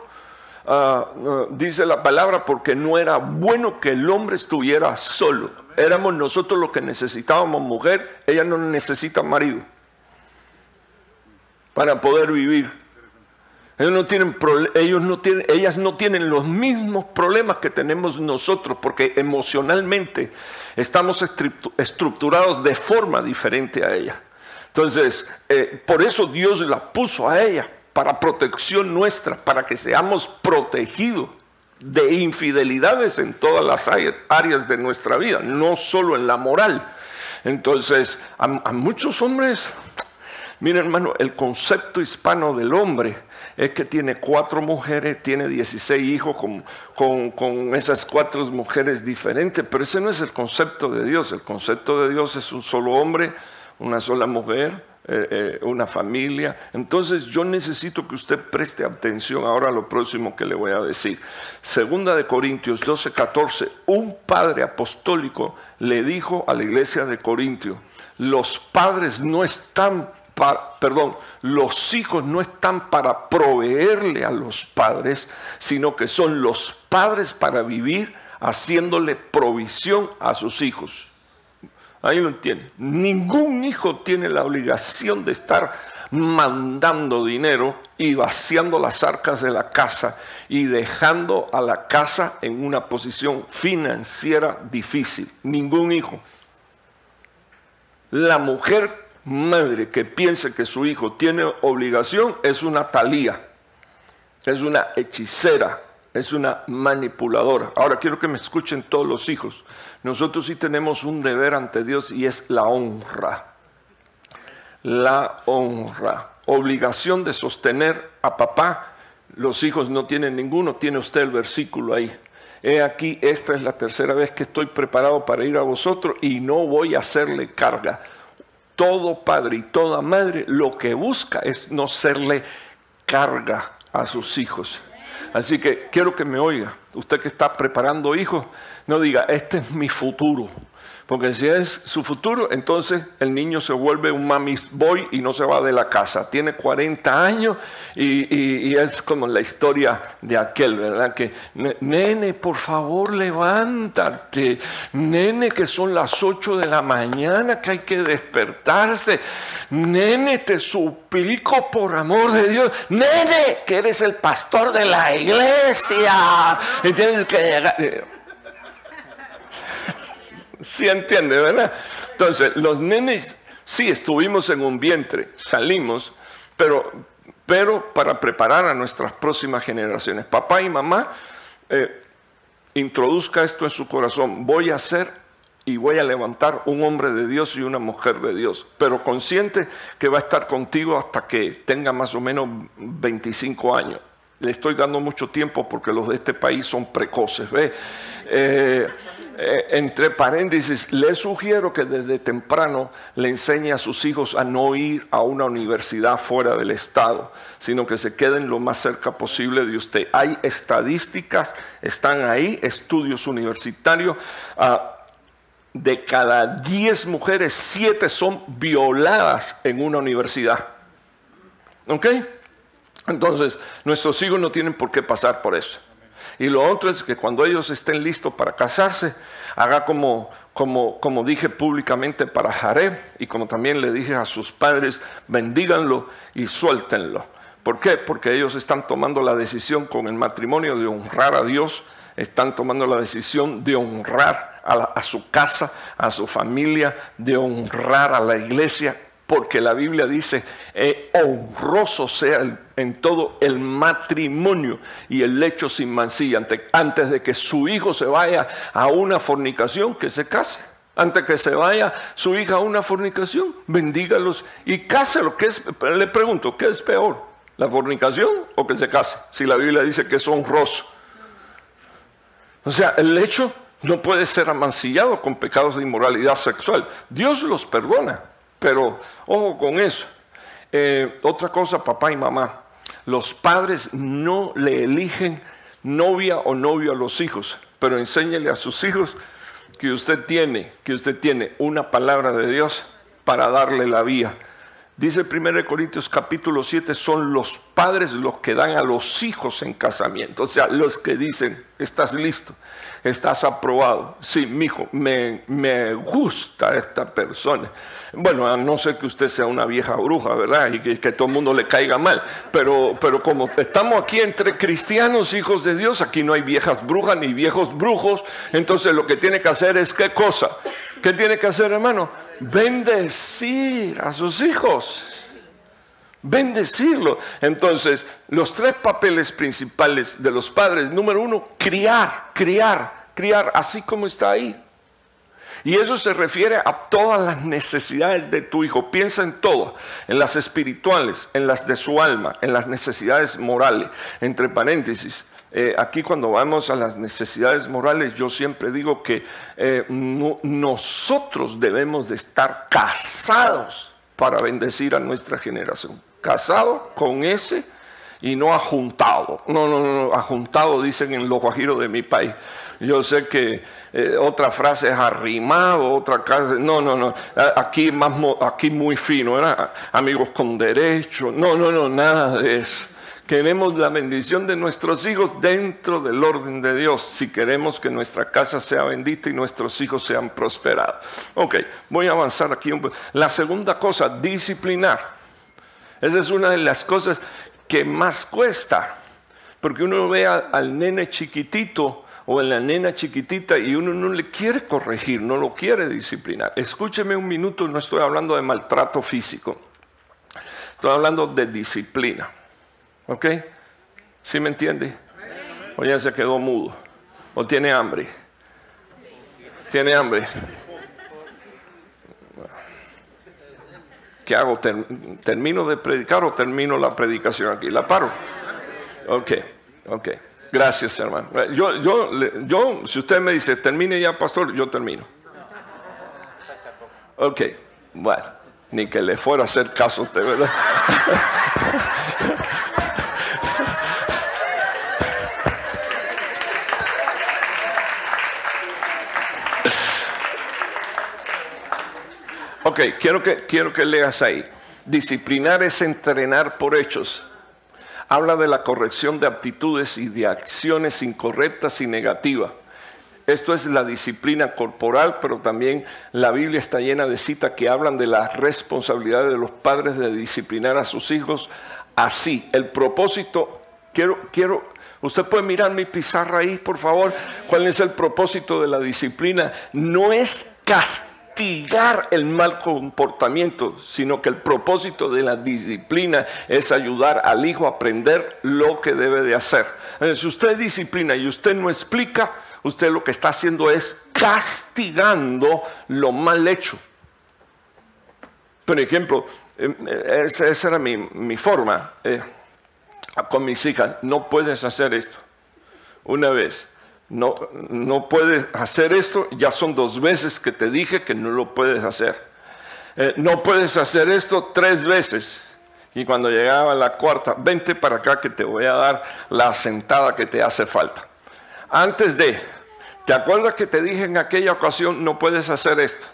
Ah, ah, dice la palabra, porque no era bueno que el hombre estuviera solo. Éramos nosotros los que necesitábamos mujer, ella no necesita marido para poder vivir. Ellos no tienen, ellos no tienen, ellas no tienen los mismos problemas que tenemos nosotros, porque emocionalmente estamos estructurados de forma diferente a ella. Entonces, eh, por eso Dios la puso a ella para protección nuestra, para que seamos protegidos de infidelidades en todas las áreas de nuestra vida, no solo en la moral. Entonces, a, muchos hombres, miren hermano, el concepto hispano del hombre es que tiene cuatro mujeres, tiene 16 hijos con, esas cuatro mujeres diferentes, pero ese no es el concepto de Dios. El concepto de Dios es un solo hombre, una sola mujer, eh, eh, una familia. Entonces yo necesito que usted preste atención ahora a lo próximo que le voy a decir. Segunda de Corintios 12, 14, un padre apostólico le dijo a la iglesia de Corintio, los padres no están perdón, los hijos no están para proveerle a los padres, sino que son los padres para vivir haciéndole provisión a sus hijos. Ahí lo entiende. Ningún hijo tiene la obligación de estar mandando dinero y vaciando las arcas de la casa y dejando a la casa en una posición financiera difícil. Ningún hijo. La mujer madre que piense que su hijo tiene obligación es una talía, es una hechicera, es una manipuladora. Ahora quiero que me escuchen todos los hijos. Nosotros sí tenemos un deber ante Dios y es la honra. La honra. Obligación de sostener a papá. Los hijos no tienen ninguno, tiene usted el versículo ahí. He aquí, esta es la tercera vez que estoy preparado para ir a vosotros y no voy a hacerle carga. Todo padre y toda madre lo que busca es no serle carga a sus hijos. Así que quiero que me oiga, usted que está preparando hijos, no diga, este es mi futuro. Porque si es su futuro, entonces el niño se vuelve un mami's boy y no se va de la casa. Tiene 40 años y, es como la historia de aquel, ¿verdad? Que, nene, por favor, levántate. Nene, que son las 8 de la mañana, que hay que despertarse. Nene, te suplico por amor de Dios. Nene, que eres el pastor de la iglesia. Y tienes que llegar sí entiende, ¿verdad? Entonces, los nenes, sí, estuvimos en un vientre, salimos, pero, pero para preparar a nuestras próximas generaciones. Papá y mamá, eh, introduzca esto en su corazón. Voy a ser y voy a levantar un hombre de Dios y una mujer de Dios, pero consciente que va a estar contigo hasta que tenga más o menos 25 años. Le estoy dando mucho tiempo porque los de este país son precoces. ¿ve? Eh, eh, entre paréntesis, le sugiero que desde temprano le enseñe a sus hijos a no ir a una universidad fuera del estado, sino que se queden lo más cerca posible de usted. Hay estadísticas, están ahí, estudios universitarios. Ah, de cada 10 mujeres, 7 son violadas en una universidad. ¿Ok? Entonces, nuestros hijos no tienen por qué pasar por eso. Y lo otro es que cuando ellos estén listos para casarse, haga como, como, como dije públicamente para Jareb y como también le dije a sus padres, bendíganlo y suéltenlo. ¿Por qué? Porque ellos están tomando la decisión con el matrimonio de honrar a Dios, están tomando la decisión de honrar a, a su casa, a su familia, de honrar a la iglesia porque la Biblia dice, eh, honroso sea en todo el matrimonio y el lecho sin mancilla, antes, de que su hijo se vaya a una fornicación, que se case. Antes que se vaya su hija a una fornicación, bendígalos y cáselo. ¿Qué es, le pregunto, ¿qué es peor? ¿La fornicación o que se case? Si la Biblia dice que es honroso. O sea, el lecho no puede ser amancillado con pecados de inmoralidad sexual. Dios los perdona, pero ojo con eso. Eh, otra cosa, papá y mamá, los padres no le eligen novia o novio a los hijos, pero enséñele a sus hijos que usted tiene, que usted tiene una palabra de Dios para darle la vía. Dice 1 Corintios capítulo 7, son los padres los que dan a los hijos en casamiento. O sea, los que dicen, estás listo, estás aprobado. Sí, mi hijo, me, me gusta esta persona. Bueno, a no ser que usted sea una vieja bruja, ¿verdad? Y que, que, todo el mundo le caiga mal. Pero, pero como estamos aquí entre cristianos, hijos de Dios, aquí no hay viejas brujas ni viejos brujos. Entonces lo que tiene que hacer es qué cosa. ¿Qué tiene que hacer, hermano? Bendecir a sus hijos bendecirlo. Entonces, los tres papeles principales de los padres, número uno, criar, criar, criar, así como está ahí. Y eso se refiere a todas las necesidades de tu hijo. Piensa en todo, en las espirituales, en las de su alma, en las necesidades morales. Entre paréntesis, eh, aquí cuando vamos a las necesidades morales, yo siempre digo que eh, nosotros debemos de estar casados para bendecir a nuestra generación casado con ese y no ajuntado. No, no, no, ajuntado dicen en los guajiros de mi país. Yo sé que eh, otra frase es arrimado, otra frase, no, no, no, aquí, más, aquí muy fino, era amigos con derecho, no, no, no, nada de eso. Queremos la bendición de nuestros hijos dentro del orden de Dios, si queremos que nuestra casa sea bendita y nuestros hijos sean prosperados. Ok, voy a avanzar aquí un poco. La segunda cosa, disciplinar. Esa es una de las cosas que más cuesta, porque uno ve al nene chiquitito o a la nena chiquitita y uno no le quiere corregir, no lo quiere disciplinar. Escúcheme un minuto, no estoy hablando de maltrato físico, estoy hablando de disciplina. ¿Ok? ¿Sí me entiende? O ya se quedó mudo, o tiene hambre. Tiene hambre. ¿Qué hago? ¿Termino de predicar o termino la predicación aquí? ¿La paro? Ok, ok. Gracias, hermano. Yo, yo, yo, si usted me dice, termine ya, pastor, yo termino. Ok, bueno, ni que le fuera a hacer caso usted, ¿verdad? Ok, quiero que, quiero que leas ahí. Disciplinar es entrenar por hechos. Habla de la corrección de aptitudes y de acciones incorrectas y negativas. Esto es la disciplina corporal, pero también la Biblia está llena de citas que hablan de la responsabilidad de los padres de disciplinar a sus hijos así. El propósito, quiero, quiero, usted puede mirar mi pizarra ahí, por favor, cuál es el propósito de la disciplina. No es castigar castigar el mal comportamiento, sino que el propósito de la disciplina es ayudar al hijo a aprender lo que debe de hacer. Si usted disciplina y usted no explica, usted lo que está haciendo es castigando lo mal hecho. Por ejemplo, em, esa, era mi, forma eh, con mis hijas. No puedes hacer esto. Una vez no, no puedes hacer esto, ya son dos veces que te dije que no lo puedes hacer. Eh, no puedes hacer esto tres veces. Y cuando llegaba la cuarta, vente para acá que te voy a dar la sentada que te hace falta. Antes de, ¿te acuerdas que te dije en aquella ocasión no puedes hacer esto?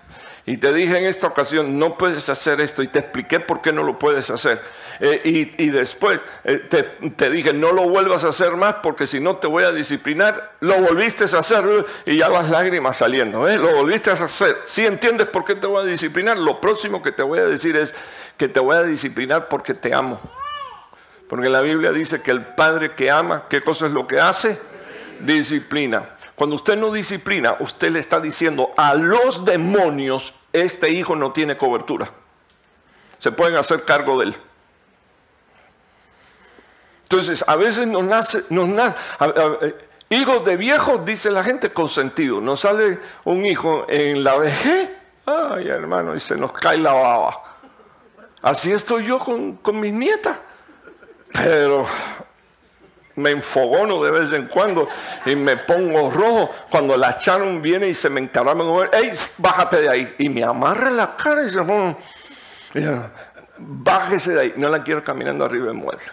Y te dije en esta ocasión, no puedes hacer esto, y te expliqué por qué no lo puedes hacer. Eh, y, después eh, te, dije, no lo vuelvas a hacer más, porque si no te voy a disciplinar. Lo volviste a hacer y ya las lágrimas saliendo. ¿eh? Lo volviste a hacer. Si entiendes por qué te voy a disciplinar, lo próximo que te voy a decir es que te voy a disciplinar porque te amo. Porque la Biblia dice que el padre que ama, ¿qué cosa es lo que hace? Disciplina. Cuando usted no disciplina, usted le está diciendo a los demonios, este hijo no tiene cobertura. se pueden hacer cargo de él. Entonces, a veces nos nace, nos nace hijos de viejos, dice la gente, consentido. Nos sale un hijo en la vejez, ay hermano, y se nos cae la baba. Así estoy yo con, con mis nietas. Pero me enfogono de vez en cuando y me pongo rojo. Cuando la Sharon viene y se me encarama, ¡ey, bájate de ahí! Y me amarra la cara y dice, bájese de ahí. No la quiero caminando arriba del mueble.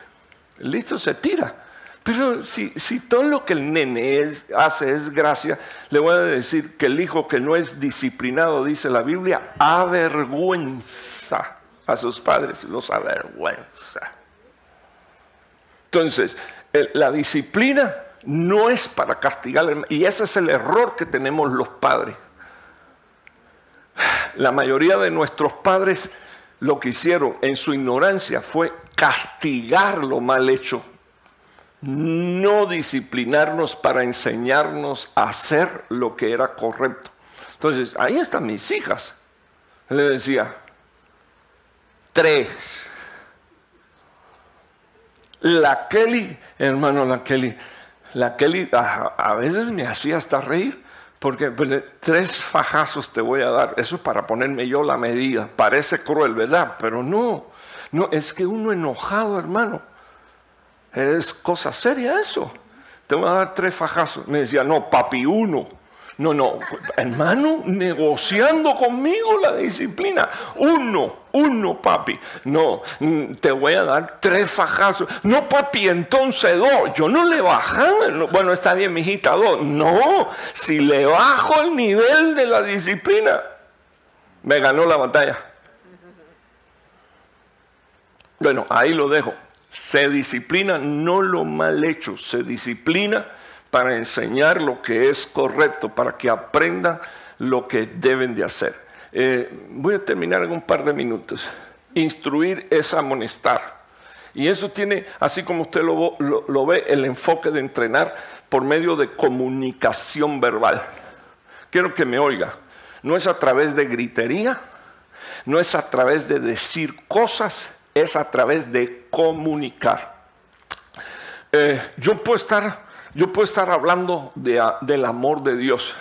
Listo, se tira. Pero si, si todo lo que el nene hace es gracia, le voy a decir que el hijo que no es disciplinado, dice la Biblia, avergüenza a sus padres, los avergüenza. Entonces, la disciplina no es para castigar, y ese es el error que tenemos los padres. La mayoría de nuestros padres lo que hicieron en su ignorancia fue castigar lo mal hecho, no disciplinarnos para enseñarnos a hacer lo que era correcto. Entonces, ahí están mis hijas. Le decía, tres. La Kelly, hermano, la Kelly, la Kelly a, veces me hacía hasta reír, porque pues, tres fajazos te voy a dar, eso es para ponerme yo la medida. Parece cruel, ¿verdad? Pero no, no, es que uno enojado, hermano, es cosa seria eso. Te voy a dar tres fajazos. Me decía, no, papi, uno. No, no, hermano, negociando conmigo la disciplina. Uno, uno, papi. No, mm, te voy a dar tres fajazos. No, papi, entonces dos. Yo no le bajaba. Bueno, está bien, mijita, dos. No, si le bajo el nivel de la disciplina, me ganó la batalla. Bueno, ahí lo dejo. Se disciplina no lo mal hecho, se disciplina para enseñar lo que es correcto, para que aprendan lo que deben de hacer. Eh, voy a terminar en un par de minutos. Instruir es amonestar. Y eso tiene, así como usted lo, ve, el enfoque de entrenar por medio de comunicación verbal. Quiero que me oiga. No es a través de gritería, no es a través de decir cosas, es a través de comunicar. Eh, yo, puedo estar, yo puedo estar hablando del amor de Dios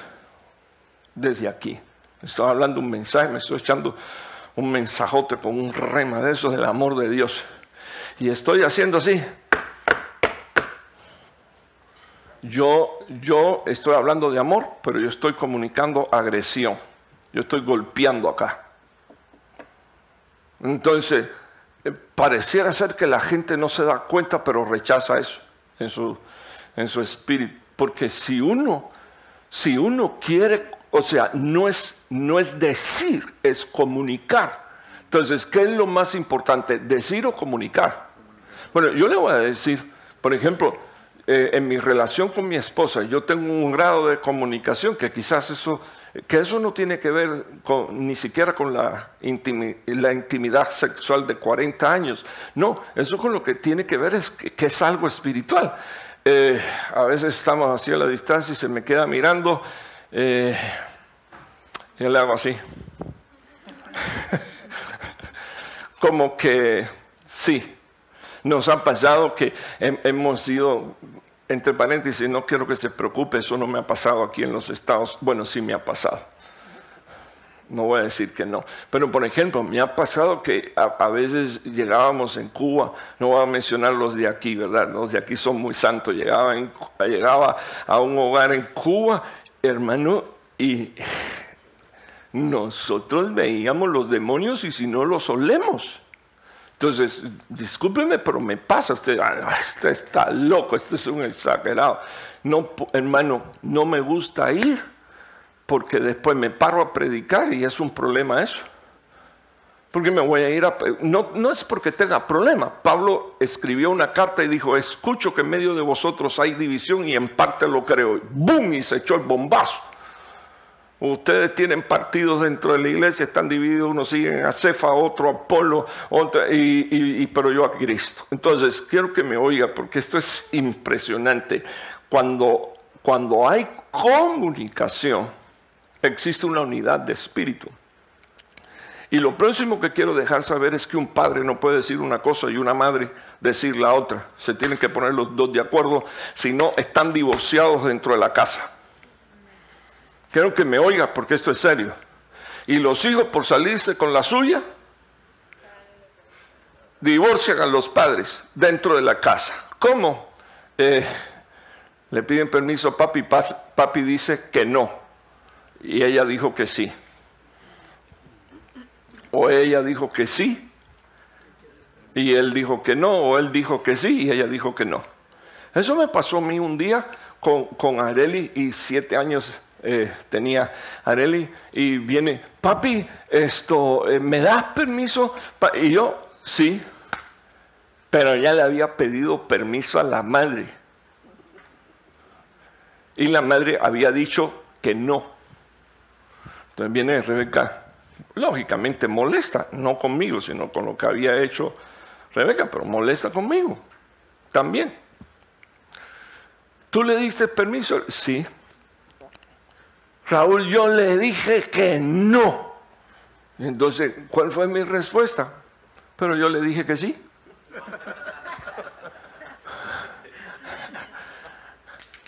desde aquí. Estoy hablando un mensaje, me estoy echando un mensajote con un rema de eso del amor de Dios. Y estoy haciendo así. Yo, yo estoy hablando de amor, pero yo estoy comunicando agresión. Yo estoy golpeando acá. Entonces, eh, pareciera ser que la gente no se da cuenta, pero rechaza eso en su, en su espíritu. Porque si uno, si uno quiere, o sea, no es, no es decir, es comunicar. Entonces, ¿qué es lo más importante? ¿Decir o comunicar? Bueno, yo le voy a decir, por ejemplo, eh, en mi relación con mi esposa, yo tengo un grado de comunicación que quizás eso que eso no tiene que ver ni siquiera con la, intimidad sexual de 40 años. No, eso con lo que tiene que ver es que, es algo espiritual. Eh, a veces estamos así a la distancia y se me queda mirando eh, y le hago así. Como que sí, nos ha pasado que hemos sido entre paréntesis, no quiero que se preocupe, eso no me ha pasado aquí en los Estados, bueno, sí me ha pasado. No voy a decir que no. Pero, por ejemplo, me ha pasado que a, veces llegábamos en Cuba, no voy a mencionar los de aquí, ¿verdad? Los de aquí son muy santos. Llegaba, llegaba a un hogar en Cuba, hermano, y nosotros veíamos los demonios y si no los olemos. Entonces, discúlpeme, pero me pasa usted, ah, este está loco, este es un exagerado. No, hermano, no me gusta ir porque después me paro a predicar y es un problema eso. Porque me voy a ir a... No, no es porque tenga problema. Pablo escribió una carta y dijo, escucho que en medio de vosotros hay división y en parte lo creo. ¡Bum! Y se echó el bombazo. Ustedes tienen partidos dentro de la iglesia, están divididos, unos siguen a Cefa, otro a Apolo, otro, y, pero yo a Cristo. Entonces, quiero que me oiga, porque esto es impresionante. Cuando, cuando hay comunicación, existe una unidad de espíritu. Y lo próximo que quiero dejar saber es que un padre no puede decir una cosa y una madre decir la otra. Se tienen que poner los dos de acuerdo, si no están divorciados dentro de la casa. Quiero que me oiga porque esto es serio. Y los hijos por salirse con la suya, divorcian a los padres dentro de la casa. ¿Cómo? Eh, le piden permiso a papi, papi dice que no. Y ella dijo que sí. O ella dijo que sí y él dijo que no, o él dijo que sí y ella dijo que no. Eso me pasó a mí un día con, con Areli y siete años eh, tenía Areli y viene, papi, esto, eh, ¿me das permiso? Y yo, sí, pero ya le había pedido permiso a la madre. Y la madre había dicho que no. Entonces viene Rebeca, lógicamente molesta, no conmigo, sino con lo que había hecho Rebeca, pero molesta conmigo también. ¿Tú le diste permiso? Sí. Raúl, yo le dije que no. Entonces, ¿cuál fue mi respuesta? Pero yo le dije que sí.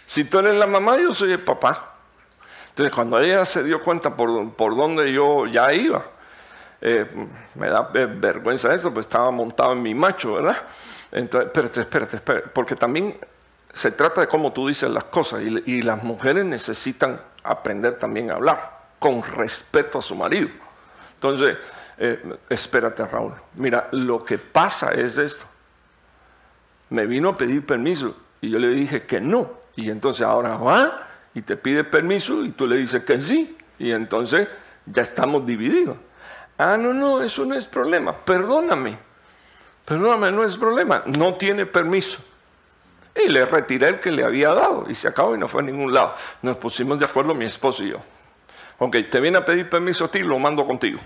Si tú eres la mamá, yo soy el papá. Entonces, cuando ella se dio cuenta por, por dónde yo ya iba, eh, me da vergüenza eso, pues estaba montado en mi macho, ¿verdad? Entonces, espérate, espérate, espérate, porque también se trata de cómo tú dices las cosas y, las mujeres necesitan aprender también a hablar con respeto a su marido. Entonces, eh, espérate Raúl, mira, lo que pasa es esto. Me vino a pedir permiso y yo le dije que no. Y entonces ahora va y te pide permiso y tú le dices que sí, y entonces ya estamos divididos. Ah, no, no, eso no es problema, perdóname, perdóname, no es problema, no tiene permiso. Y le retiré el que le había dado y se acabó y no fue a ningún lado. Nos pusimos de acuerdo mi esposo y yo. Ok, te viene a pedir permiso a ti, lo mando contigo.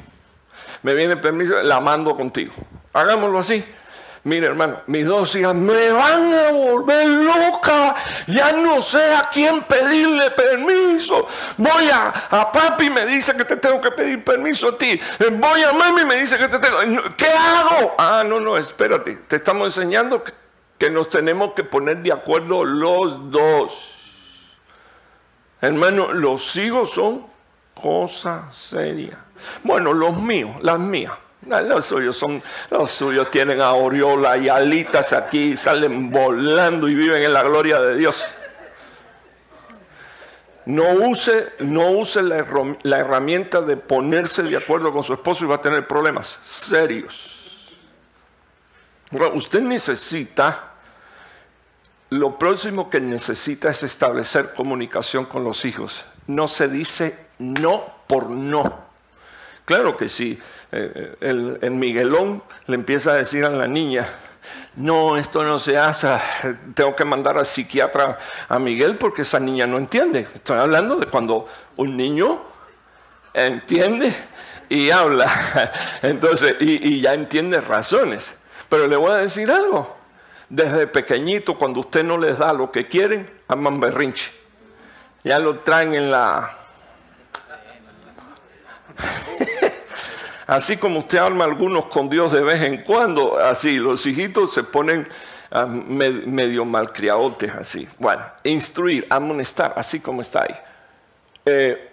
Me viene permiso, la mando contigo. Hagámoslo así. Mire, hermano, mis dos hijas me van a volver loca. Ya no sé a quién pedirle permiso. Voy a, a papi me dice que te tengo que pedir permiso a ti. Voy a mami me dice que te tengo. ¿Qué hago? Ah, no, no, espérate. Te estamos enseñando que, que nos tenemos que poner de acuerdo los dos. Hermano, los hijos son cosa seria. Bueno, los míos, las mías. Los suyos, son, los suyos tienen aureola y alitas aquí, salen volando y viven en la gloria de Dios. No use, no use la, la herramienta de ponerse de acuerdo con su esposo y va a tener problemas serios. usted necesita, lo próximo que necesita es establecer comunicación con los hijos. No se dice no por no. Claro que sí. Eh, el, Miguelón le empieza a decir a la niña, no, esto no se hace, tengo que mandar al psiquiatra a Miguel porque esa niña no entiende. Estoy hablando de cuando un niño entiende y habla, entonces, y, y ya entiende razones. Pero le voy a decir algo, desde pequeñito, cuando usted no les da lo que quieren, aman berrinche. Ya lo traen en la Así como usted arma algunos con Dios de vez en cuando, así los hijitos se ponen ah, medio malcriadotes así. Bueno, instruir, amonestar, así como está ahí. Eh,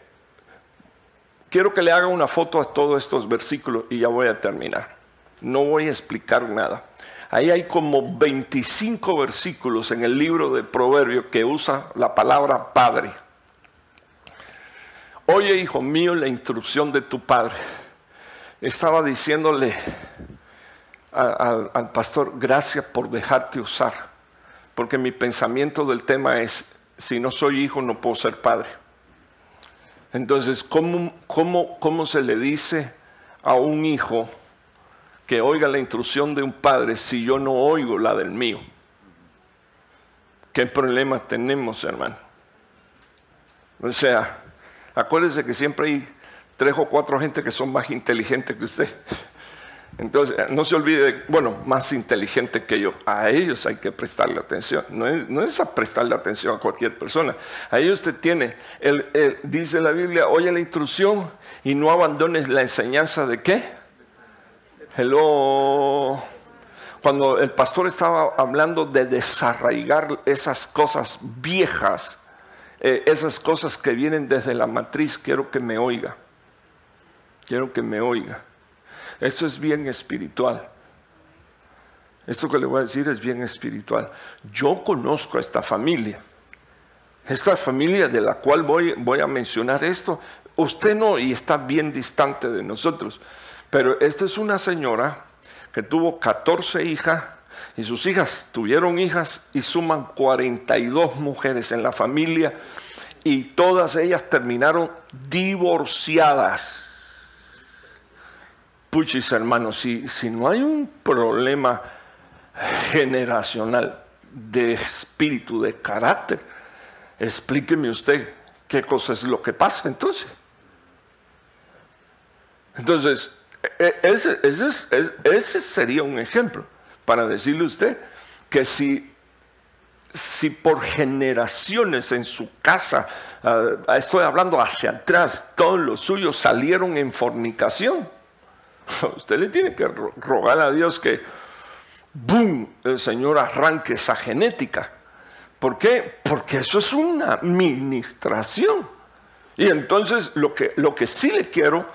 quiero que le haga una foto a todos estos versículos y ya voy a terminar. No voy a explicar nada. Ahí hay como 25 versículos en el libro de Proverbios que usa la palabra padre. Oye, hijo mío, la instrucción de tu padre estaba diciéndole al pastor, gracias por dejarte usar, porque mi pensamiento del tema es, si no soy hijo no puedo ser padre. Entonces, ¿cómo, cómo, cómo se le dice a un hijo que oiga la instrucción de un padre si yo no oigo la del mío? ¿Qué problemas tenemos, hermano? O sea, acuérdese que siempre hay tres o cuatro gente que son más inteligentes que usted. Entonces, no se olvide, bueno, más inteligente que yo, a ellos hay que prestarle atención. No es, a prestarle atención a cualquier persona. A ellos usted tiene, dice la Biblia, oye la instrucción y no abandones la enseñanza de qué. Hello. Cuando el pastor estaba hablando de desarraigar esas cosas viejas, eh, esas cosas que vienen desde la matriz, quiero que me oiga. Quiero que me oiga. Eso es bien espiritual. Esto que le voy a decir es bien espiritual. Yo conozco a esta familia. Esta familia de la cual voy, voy a mencionar esto, usted no y está bien distante de nosotros. Pero esta es una señora que tuvo 14 hijas y sus hijas tuvieron hijas y suman 42 mujeres en la familia y todas ellas terminaron divorciadas puchis hermanos, si, si no hay un problema generacional de espíritu, de carácter, explíqueme usted qué cosa es lo que pasa entonces. Entonces, e, e, ese, ese, sería un ejemplo para decirle a usted que si, si por generaciones en su casa, ah, estoy hablando hacia atrás, todos los suyos salieron en fornicación, Usted le tiene que rogar a Dios que, ¡boom!, el Señor arranque esa genética. ¿Por qué? Porque eso es una administración. Y entonces lo que, lo que sí le quiero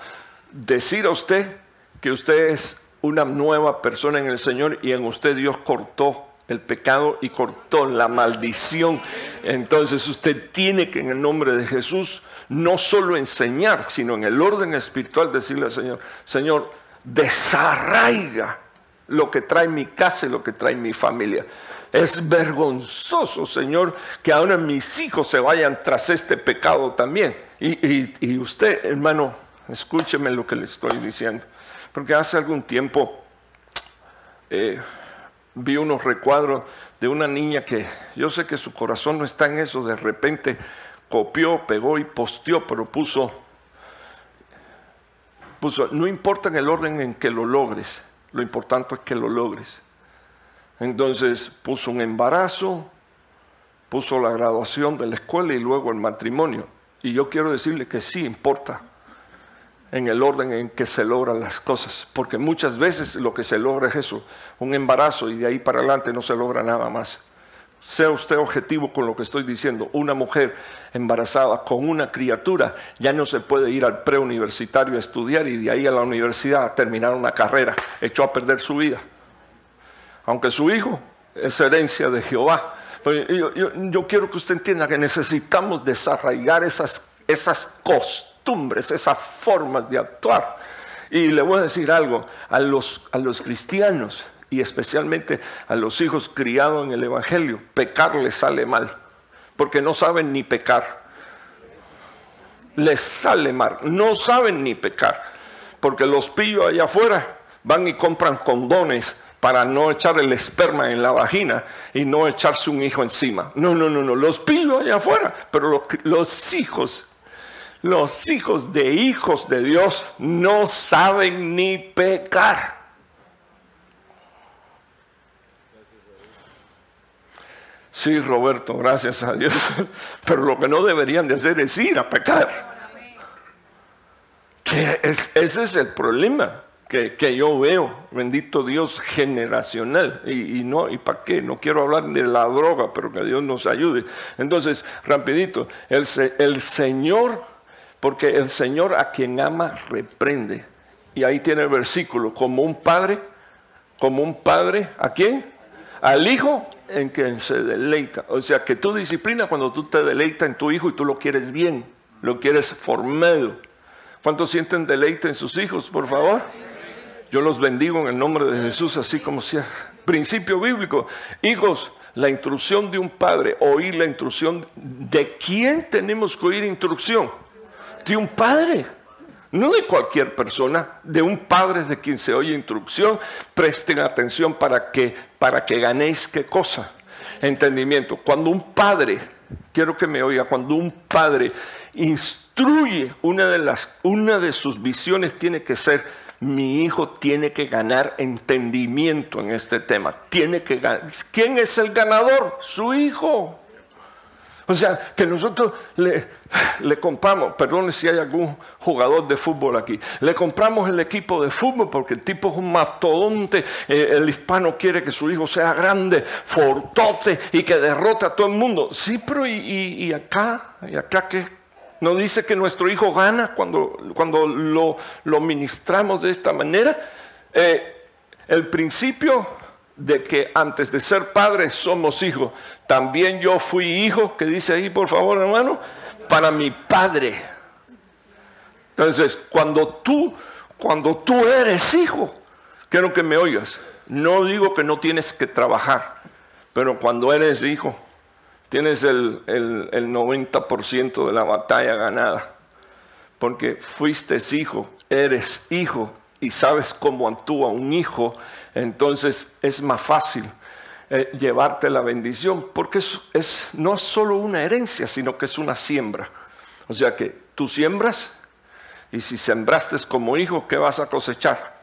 decir a usted, que usted es una nueva persona en el Señor y en usted Dios cortó el pecado y cortó la maldición. Entonces usted tiene que en el nombre de Jesús no solo enseñar, sino en el orden espiritual decirle al Señor, Señor, desarraiga lo que trae mi casa y lo que trae mi familia. Es vergonzoso, Señor, que ahora mis hijos se vayan tras este pecado también. Y, usted, hermano, escúcheme lo que le estoy diciendo. Porque hace algún tiempo eh, vi unos recuadros de una niña que yo sé que su corazón no está en eso, de repente copió, pegó y posteó, pero puso no importa en el orden en que lo logres, lo importante es que lo logres. Entonces puso un embarazo, puso la graduación de la escuela y luego el matrimonio. Y yo quiero decirle que sí importa en el orden en que se logran las cosas, porque muchas veces lo que se logra es eso, un embarazo y de ahí para adelante no se logra nada más. Sea usted objetivo con lo que estoy diciendo. Una mujer embarazada con una criatura ya no se puede ir al preuniversitario a estudiar y de ahí a la universidad a terminar una carrera. Echó a perder su vida. Aunque su hijo es herencia de Jehová. Pues yo, quiero que usted entienda que necesitamos desarraigar esas, esas costumbres, esas formas de actuar. Y le voy a decir algo a los, a los cristianos y especialmente a los hijos criados en el Evangelio, pecar les sale mal, porque no saben ni pecar. Les sale mal, no saben ni pecar, porque los pillos allá afuera van y compran condones para no echar el esperma en la vagina y no echarse un hijo encima. No, no, no, no, los pillos allá afuera, pero los, los hijos los hijos de hijos de Dios no saben ni pecar. Sí, Roberto, gracias a Dios. Pero lo que no deberían de hacer es ir a pecar. Que ese es el problema que, yo veo, bendito Dios, generacional. Y, no, ¿y para qué? No quiero hablar de la droga, pero que Dios nos ayude. Entonces, rapidito, el, el Señor, porque el Señor a quien ama reprende. Y ahí tiene el versículo, como un padre, como un padre, ¿a quién? Al hijo en quien se deleita. O sea, que tú disciplinas cuando tú te deleitas en tu hijo y tú lo quieres bien, lo quieres formado. ¿Cuántos sienten deleite en sus hijos, por favor? Yo los bendigo en el nombre de Jesús, así como sea. Principio bíblico. Hijos, la instrucción de un padre, oír la instrucción. ¿De quién tenemos que oír instrucción? De un padre no de cualquier persona, de un padre de quien se oye instrucción, presten atención para que, para que ganéis qué cosa, entendimiento. Cuando un padre, quiero que me oiga, cuando un padre instruye, una de, las, una de sus visiones tiene que ser mi hijo tiene que ganar entendimiento en este tema. Tiene que ¿Quién es el ganador? Su hijo. O sea, que nosotros le, le compramos, perdón si hay algún jugador de fútbol aquí, le compramos el equipo de fútbol porque el tipo es un mastodonte, eh, el hispano quiere que su hijo sea grande, fortote y que derrote a todo el mundo. Sí, pero y, acá, y acá que no dice que nuestro hijo gana cuando, cuando lo, lo ministramos de esta manera. Eh, el principio de que antes de ser padres somos hijos. También yo fui hijo, que dice ahí por favor hermano, para mi padre. Entonces, cuando tú, cuando tú eres hijo, quiero que me oigas. No digo que no tienes que trabajar, pero cuando eres hijo, tienes el, el, el 90% de la batalla ganada. Porque fuiste hijo, eres hijo y sabes cómo actúa un hijo, entonces es más fácil eh, llevarte la bendición, porque es, no es solo una herencia, sino que es una siembra. O sea que tú siembras y si sembraste como hijo, ¿qué vas a cosechar?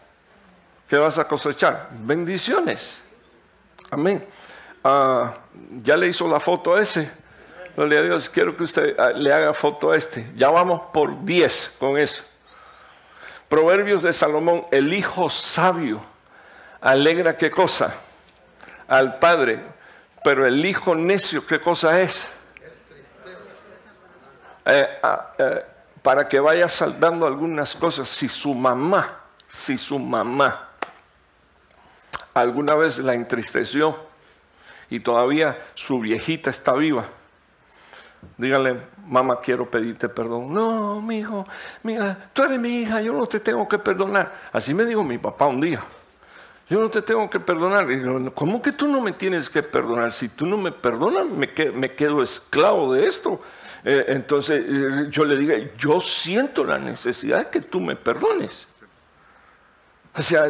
¿Qué vas a cosechar? Bendiciones. Amén. Ah, ya le hizo la foto a ese. Gloria a Dios, quiero que usted ah, le haga foto a este. Ya vamos por 10 con eso. Proverbios de Salomón, el hijo sabio alegra qué cosa? Al padre, pero el hijo necio qué cosa es? Eh, ah, eh, para que vaya saldando algunas cosas, si su mamá, si su mamá alguna vez la entristeció y todavía su viejita está viva, dígale, mamá, quiero pedirte perdón. No, mi hijo, mira, tú eres mi hija, yo no te tengo que perdonar. Así me dijo mi papá un día. Yo no te tengo que perdonar. ¿Cómo que tú no me tienes que perdonar? Si tú no me perdonas, me, quedo, esclavo de esto. Eh, entonces eh, yo le dije, yo siento la necesidad de que tú me perdones. O sea,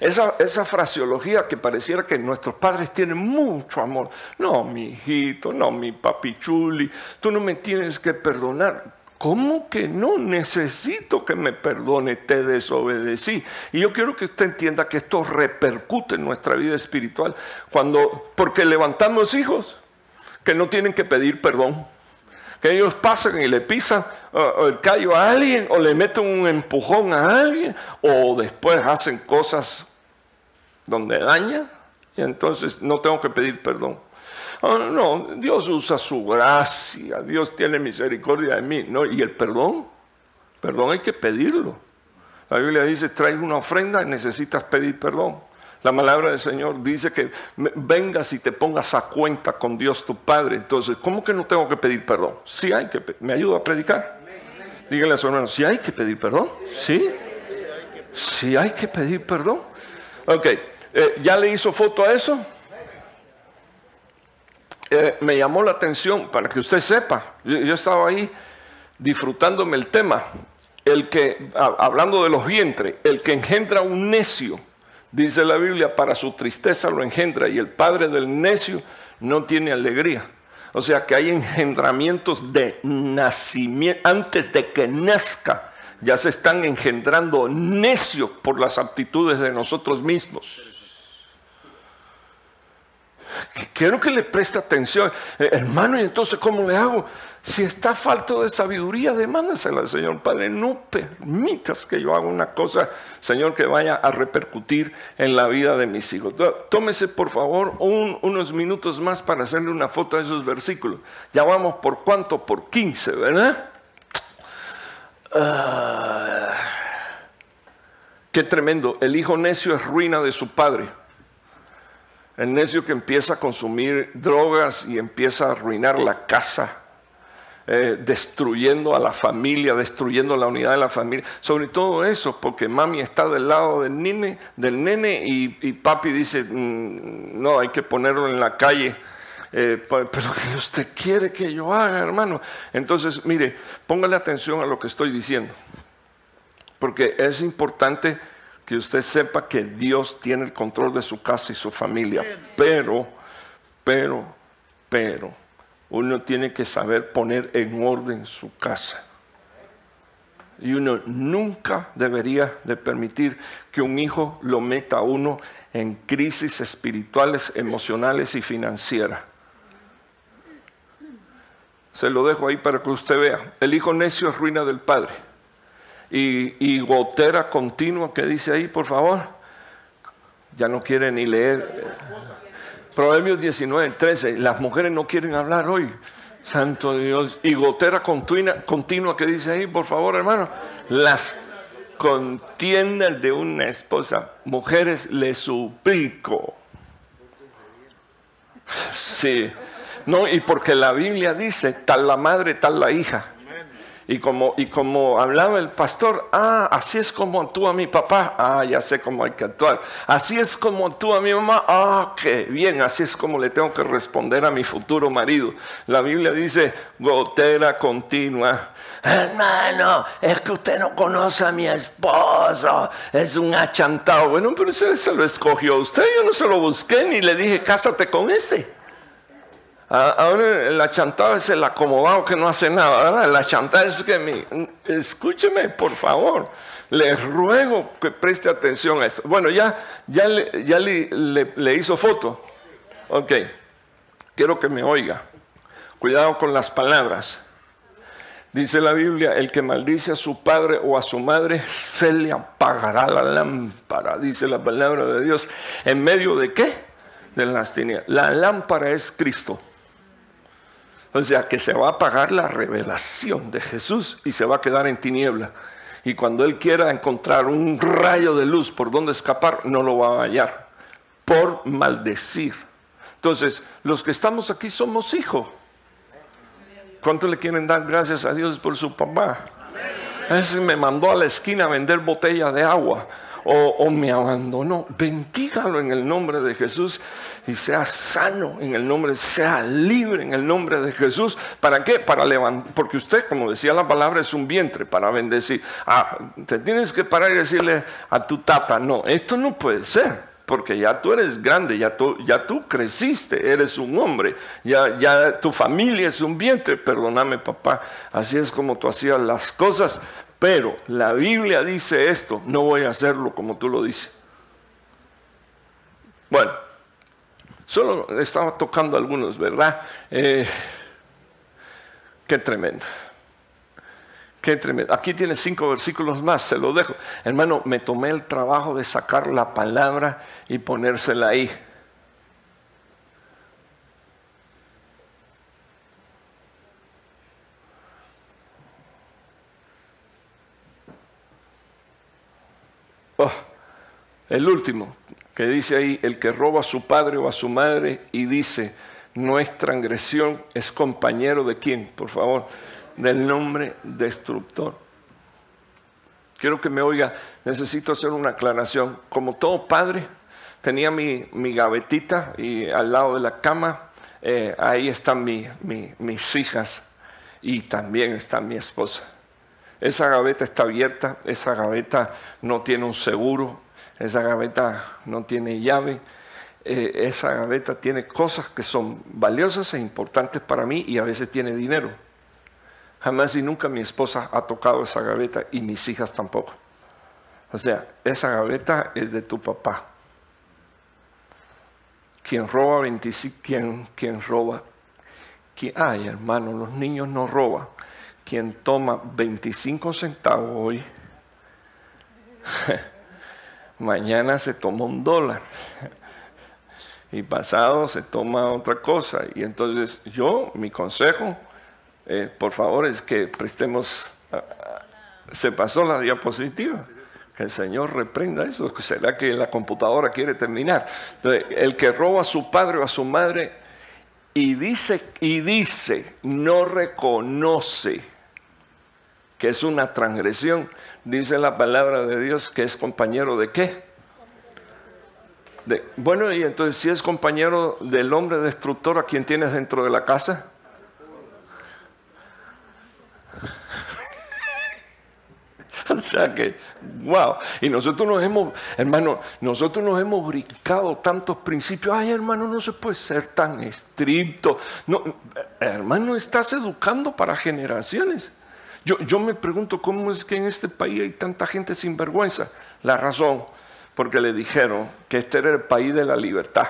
esa, esa, fraseología que pareciera que nuestros padres tienen mucho amor. No, mi hijito, no, mi papichuli, tú no me tienes que perdonar. ¿Cómo que no? Necesito que me perdone, te desobedecí. Y yo quiero que usted entienda que esto repercute en nuestra vida espiritual. Cuando, porque levantamos hijos que no tienen que pedir perdón que ellos pasan y le pisan el callo a alguien o le meten un empujón a alguien o después hacen cosas donde dañan y entonces no tengo que pedir perdón. Oh, no, Dios usa su gracia, Dios tiene misericordia de mí. No, y el perdón, perdón hay que pedirlo. La Biblia dice, trae una ofrenda y necesitas pedir perdón. La palabra del Señor dice que vengas y te pongas a cuenta con Dios tu Padre. Entonces, ¿cómo que no tengo que pedir perdón? Sí hay que, ¿me ayuda a predicar? Díganle a su hermano, ¿sí hay que pedir perdón? ¿Sí? Sí hay que pedir perdón. Ok, eh, ¿ya le hizo foto a eso? Eh, me llamó la atención para que usted sepa. Yo, estaba ahí disfrutándome el tema. El que, hablando de los vientres, el que engendra un necio Dice la Biblia, para su tristeza lo engendra y el padre del necio no tiene alegría. O sea que hay engendramientos de nacimiento, antes de que nazca, ya se están engendrando necios por las aptitudes de nosotros mismos. Quiero que le preste atención. Eh, hermano, ¿y entonces cómo le hago? Si está falto de sabiduría, demándasela al Señor. Padre, no permitas que yo haga una cosa, Señor, que vaya a repercutir en la vida de mis hijos. Tómese, por favor, unos minutos más para hacerle una foto a esos versículos. Ya vamos por cuánto? Por 15, ¿verdad? Ah, qué tremendo. El hijo necio es ruina de su padre. El necio que empieza a consumir drogas y empieza a arruinar la casa, eh, destruyendo a la familia, destruyendo la unidad de la familia. Sobre todo eso, porque mami está del lado del nene, del nene y, papi dice, mm, no, hay que ponerlo en la calle. Eh, pero que usted quiere que yo haga, hermano. Entonces, mire, póngale atención a lo que estoy diciendo. Porque es importante que usted sepa que Dios tiene el control de su casa y su familia. Pero, pero, pero, uno tiene que saber poner en orden su casa. Y uno nunca debería de permitir que un hijo lo meta a uno en crisis espirituales, emocionales y financieras. Se lo dejo ahí para que usted vea. El hijo necio es ruina del padre. Y, y gotera continua que dice ahí, por favor. Ya no quiere ni leer. Proverbios 19, 13. Las mujeres no quieren hablar hoy. Santo Dios. Y gotera continua, que dice ahí, por favor, hermano. Las contiendas de una esposa. Mujeres, le suplico. Sí. No, y porque la Biblia dice, tal la madre, tal la hija. Y como, y como hablaba el pastor, ah, así es como actúa mi papá, ah, ya sé cómo hay que actuar. Así es como actúa mi mamá, ah, qué bien, así es como le tengo que responder a mi futuro marido. La Biblia dice, gotera continua. Hermano, es que usted no conoce a mi esposo, es un achantado. Bueno, pero ese se lo escogió usted, yo no se lo busqué ni le dije, cásate con este. Ah, ahora la chantada es el acomodado que no hace nada. La chantada es que mi, escúcheme, por favor. Le ruego que preste atención a esto. Bueno, ya, ya, le, ya le, hizo foto. Ok, quiero que me oiga. Cuidado con las palabras. Dice la Biblia, el que maldice a su padre o a su madre, se le apagará la lámpara, dice la palabra de Dios. ¿En medio de qué? De las tinieblas. La lámpara es Cristo. O sea que se va a apagar la revelación de Jesús y se va a quedar en tiniebla. Y cuando Él quiera encontrar un rayo de luz por donde escapar, no lo va a hallar. Por maldecir. Entonces, los que estamos aquí somos hijos. ¿Cuánto le quieren dar gracias a Dios por su papá? Ese me mandó a la esquina a vender botella de agua o, me abandonó. Bendígalo en el nombre de Jesús y sea sano en el nombre, sea libre en el nombre de Jesús. ¿Para qué? Para levantar, porque usted, como decía la palabra, es un vientre para bendecir. Ah, te tienes que parar y decirle a tu tata, no, esto no puede ser porque ya tú eres grande, ya tú, ya tú creciste, eres un hombre, ya, ya tu familia es un vientre, perdóname papá, así es como tú hacías las cosas, pero la Biblia dice esto, no voy a hacerlo como tú lo dices. Bueno, solo estaba tocando algunos, ¿verdad? Eh, qué tremendo. Qué tremendo. Aquí tiene cinco versículos más, se lo dejo. Hermano, me tomé el trabajo de sacar la palabra y ponérsela ahí. Oh, el último, que dice ahí, el que roba a su padre o a su madre y dice, no es transgresión, es compañero de quién, por favor, del nombre destructor. Quiero que me oiga, necesito hacer una aclaración. Como todo padre, tenía mi, mi gavetita y al lado de la cama, eh, ahí están mis hijas y también está mi esposa. Esa gaveta está abierta, esa gaveta no tiene un seguro, esa gaveta no tiene llave, eh, esa gaveta tiene cosas que son valiosas e importantes para mí y a veces tiene dinero. Jamás y nunca mi esposa ha tocado esa gaveta y mis hijas tampoco. O sea, esa gaveta es de tu papá. Quien roba 25, quien, quien roba, ay hermano, los niños no roban quien toma 25 centavos hoy, mañana se toma un dólar y pasado se toma otra cosa. Y entonces yo, mi consejo, eh, por favor, es que prestemos... se pasó la diapositiva. Que el Señor reprenda eso. ¿Será que la computadora quiere terminar? Entonces, el que roba a su padre o a su madre y dice, y dice, no reconoce que es una transgresión, dice la palabra de Dios que es compañero de qué? De, bueno, y entonces si es compañero del hombre destructor a quien tienes dentro de la casa. o sea que, wow. Y nosotros nos hemos, hermano, nosotros nos hemos brincado tantos principios. Ay, hermano, no se puede ser tan estricto. No, hermano, estás educando para generaciones. Yo, me pregunto cómo es que en este país hay tanta gente sin vergüenza. La razón, porque le dijeron que este era el país de la libertad.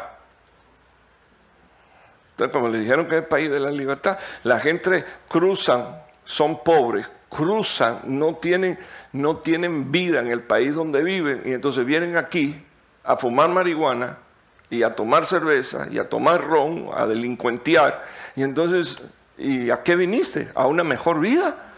Entonces, como le dijeron que es el país de la libertad, la gente cruzan, son pobres, cruzan, no tienen, no tienen vida en el país donde viven y entonces vienen aquí a fumar marihuana y a tomar cerveza y a tomar ron, a delincuentear. Y entonces, ¿y a qué viniste? ¿A una mejor vida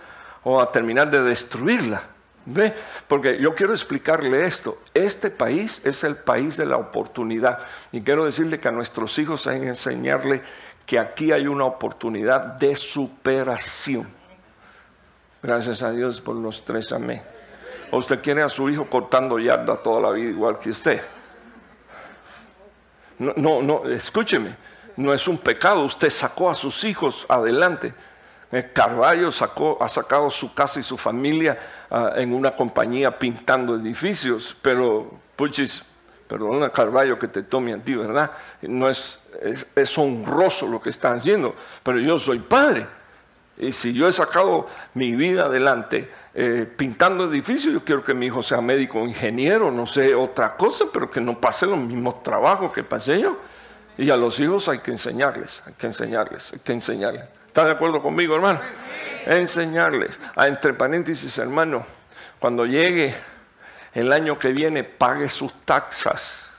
o a terminar de destruirla? ¿Ve? Porque yo quiero explicarle esto. Este país es el país de la oportunidad. Y quiero decirle que a nuestros hijos hay que enseñarle que aquí hay una oportunidad de superación. Gracias a Dios por los tres amén. ¿O usted quiere a su hijo cortando yarda toda la vida igual que usted? No, no, no, escúcheme, no es un pecado. Usted sacó a sus hijos adelante. Eh, Carballo sacó, ha sacado su casa y su familia ah, en una compañía pintando edificios, pero, puchis, perdona Carballo que te tome a ti, ¿verdad? No es, es, honroso lo que están haciendo, pero yo soy padre. Y si yo he sacado mi vida adelante eh, pintando edificios, yo quiero que mi hijo sea médico, ingeniero, no sé, otra cosa, pero que no pase los mismos trabajos que pasé yo. Y a los hijos hay que enseñarles, hay que enseñarles, hay que enseñarles. ¿Está de acuerdo conmigo, hermano? Enseñarles. A, entre paréntesis, hermano, cuando llegue el año que viene, pague sus taxas.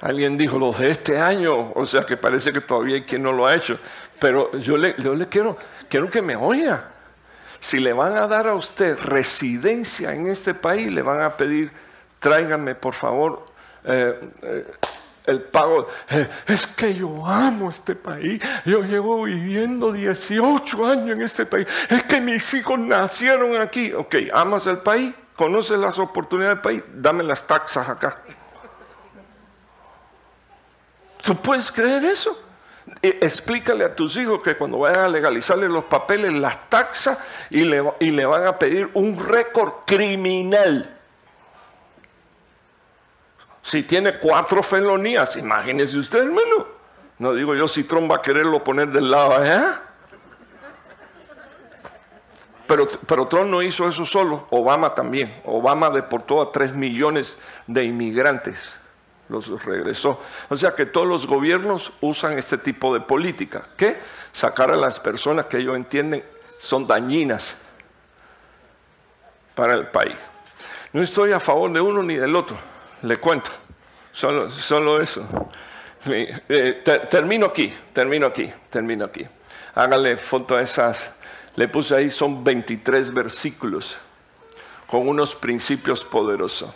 Alguien dijo los de este año, o sea que parece que todavía hay quien no lo ha hecho. Pero yo le, yo le quiero, quiero que me oiga. Si le van a dar a usted residencia en este país, le van a pedir tráiganme por favor eh, eh, el pago. Eh, es que yo amo este país. Yo llevo viviendo 18 años en este país. Es que mis hijos nacieron aquí. Ok, amas el país, conoces las oportunidades del país, dame las taxas acá. ¿Tú puedes creer eso? Explícale a tus hijos que cuando vayan a legalizarle los papeles, las taxas y le, y le van a pedir un récord criminal. Si tiene cuatro felonías, imagínese usted, hermano. No digo yo si Trump va a quererlo poner del lado allá. Pero, pero Trump no hizo eso solo, Obama también. Obama deportó a tres millones de inmigrantes, los regresó. O sea que todos los gobiernos usan este tipo de política. ¿Qué? Sacar a las personas que ellos entienden son dañinas para el país. No estoy a favor de uno ni del otro le cuento. Solo, solo eso. Eh, termino aquí, termino aquí, termino aquí. Hágale foto a esas. Le puse ahí, son 23 versículos con unos principios poderosos.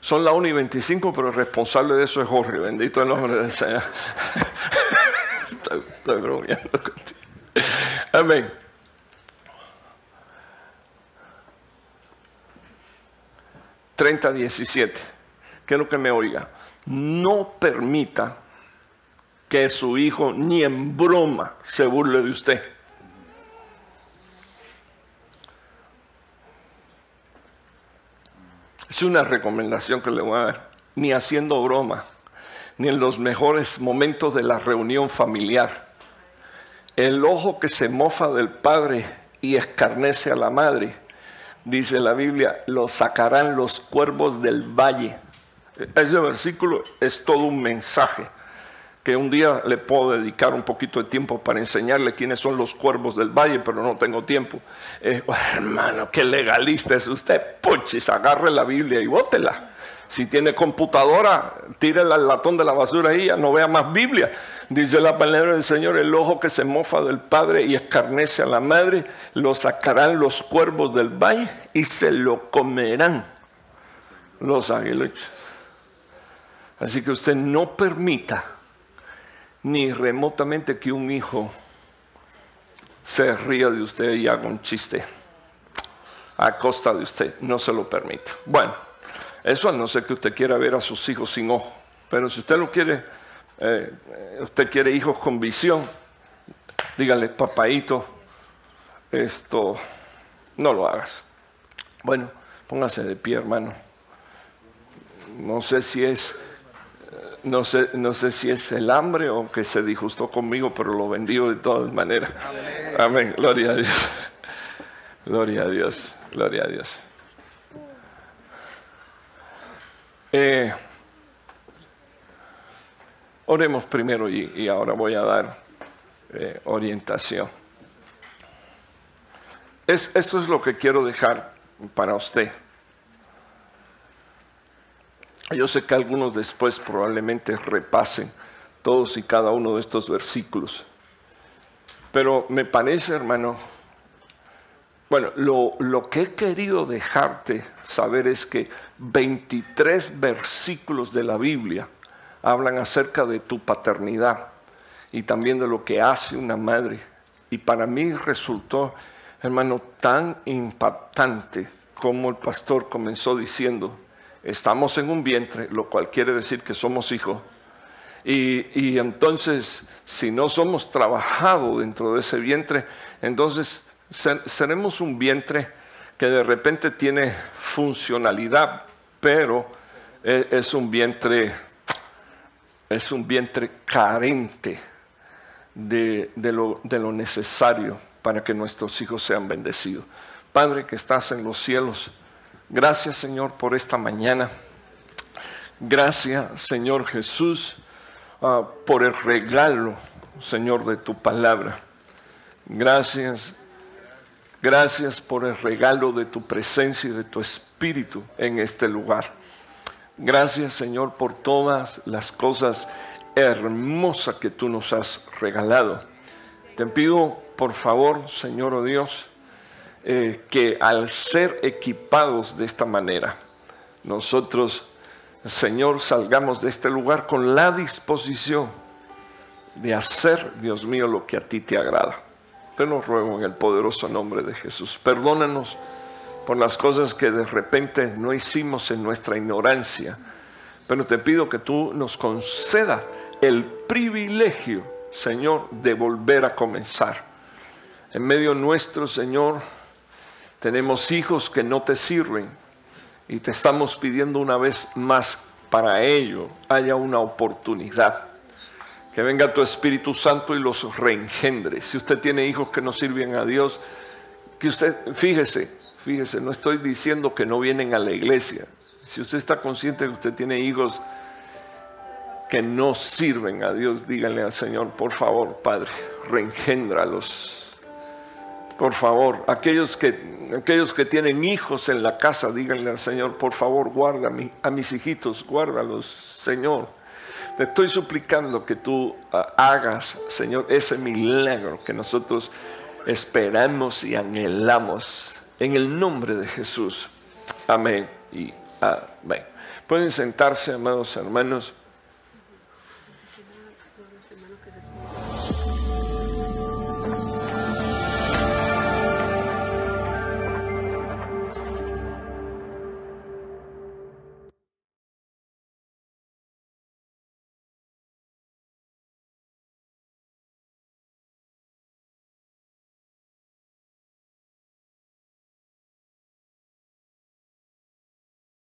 Son la 1 y 25, pero el responsable de eso es Jorge. Bendito el nombre del Señor. estoy, estoy bromeando contigo. Amén. 30, 17. Quiero que me oiga. No permita que su hijo ni en broma se burle de usted. Una recomendación que le voy a dar. Ni haciendo broma, ni en los mejores momentos de la reunión familiar. El ojo que se mofa del padre y escarnece a la madre dice la Biblia, lo sacarán los cuervos del valle. Ese versículo es todo un mensaje que un día le puedo dedicar un poquito de tiempo para enseñarle quiénes son los cuervos del valle, pero no tengo tiempo. Eh, hermano, qué legalista es usted. Puchis, agarre la Biblia y bótela. Si tiene computadora, tírela al latón de la basura ahí, ya no vea más Biblia. Dice la palabra del Señor, el ojo que se mofa del padre y escarnece a la madre, lo sacarán los cuervos del valle y se lo comerán los aguiluchos. Así que usted no permita ni remotamente que un hijo se ría de usted y haga un chiste a costa de usted. No se lo permita. Bueno. Eso a no ser que usted quiera ver a sus hijos sin ojo. Pero si usted no quiere, eh, usted quiere hijos con visión, dígale, papaito, esto, no lo hagas. Bueno, póngase de pie, hermano. No sé si es no sé, no sé si es el hambre o que se disgustó conmigo, pero lo bendigo de todas maneras. Amén. Gloria a Dios. Gloria a Dios. Gloria a Dios. Eh, oremos primero y, ahora voy a dar eh, orientación. Es, esto es lo que quiero dejar para usted. Yo sé que algunos después probablemente repasen todos y cada uno de estos versículos. Pero me parece, hermano, bueno, lo, lo, que he querido dejarte saber es que 23 versículos de la Biblia hablan acerca de tu paternidad y también de lo que hace una madre. Y para mí resultó, hermano, tan impactante como el pastor comenzó diciendo, estamos en un vientre, lo cual quiere decir que somos hijos. Y, entonces, si no somos trabajados dentro de ese vientre, entonces seremos un vientre que de repente tiene funcionalidad, pero e, es un vientre, es un vientre carente de, lo, de lo necesario para que nuestros hijos sean bendecidos. Padre que estás en los cielos, Gracias Señor por esta mañana. Gracias Señor Jesús ah, por el regalo, Señor, de tu palabra. Gracias. Gracias por el regalo de tu presencia y de tu espíritu en este lugar. Gracias Señor por todas las cosas hermosas que tú nos has regalado. Te pido, por favor, Señor oh Dios, eh, que al ser equipados de esta manera, nosotros, Señor, salgamos de este lugar con la disposición de hacer, Dios mío, lo que a ti te agrada. Te lo ruego en el poderoso nombre de Jesús. Perdónanos por las cosas que de repente no hicimos en nuestra ignorancia, pero te pido que tú nos concedas el privilegio, Señor, de volver a comenzar. En medio nuestro, Señor, tenemos hijos que no te sirven y te estamos pidiendo una vez más para ello haya una oportunidad. Que venga tu Espíritu Santo y los reengendre. Si usted tiene hijos que no sirven a Dios, que usted, fíjese, fíjese, no estoy diciendo que no vienen a la iglesia. Si usted está consciente que usted tiene hijos que no sirven a Dios, díganle al Señor, por favor, Padre, reengéndralos por favor, aquellos que, aquellos que tienen hijos en la casa, díganle al Señor, por favor, guarda a, mis hijitos, guárdalos, Señor. Te estoy suplicando que tú ah, hagas, Señor, ese milagro que nosotros esperamos y anhelamos. En el nombre de Jesús. Amén y amén. Pueden sentarse, amados hermanos.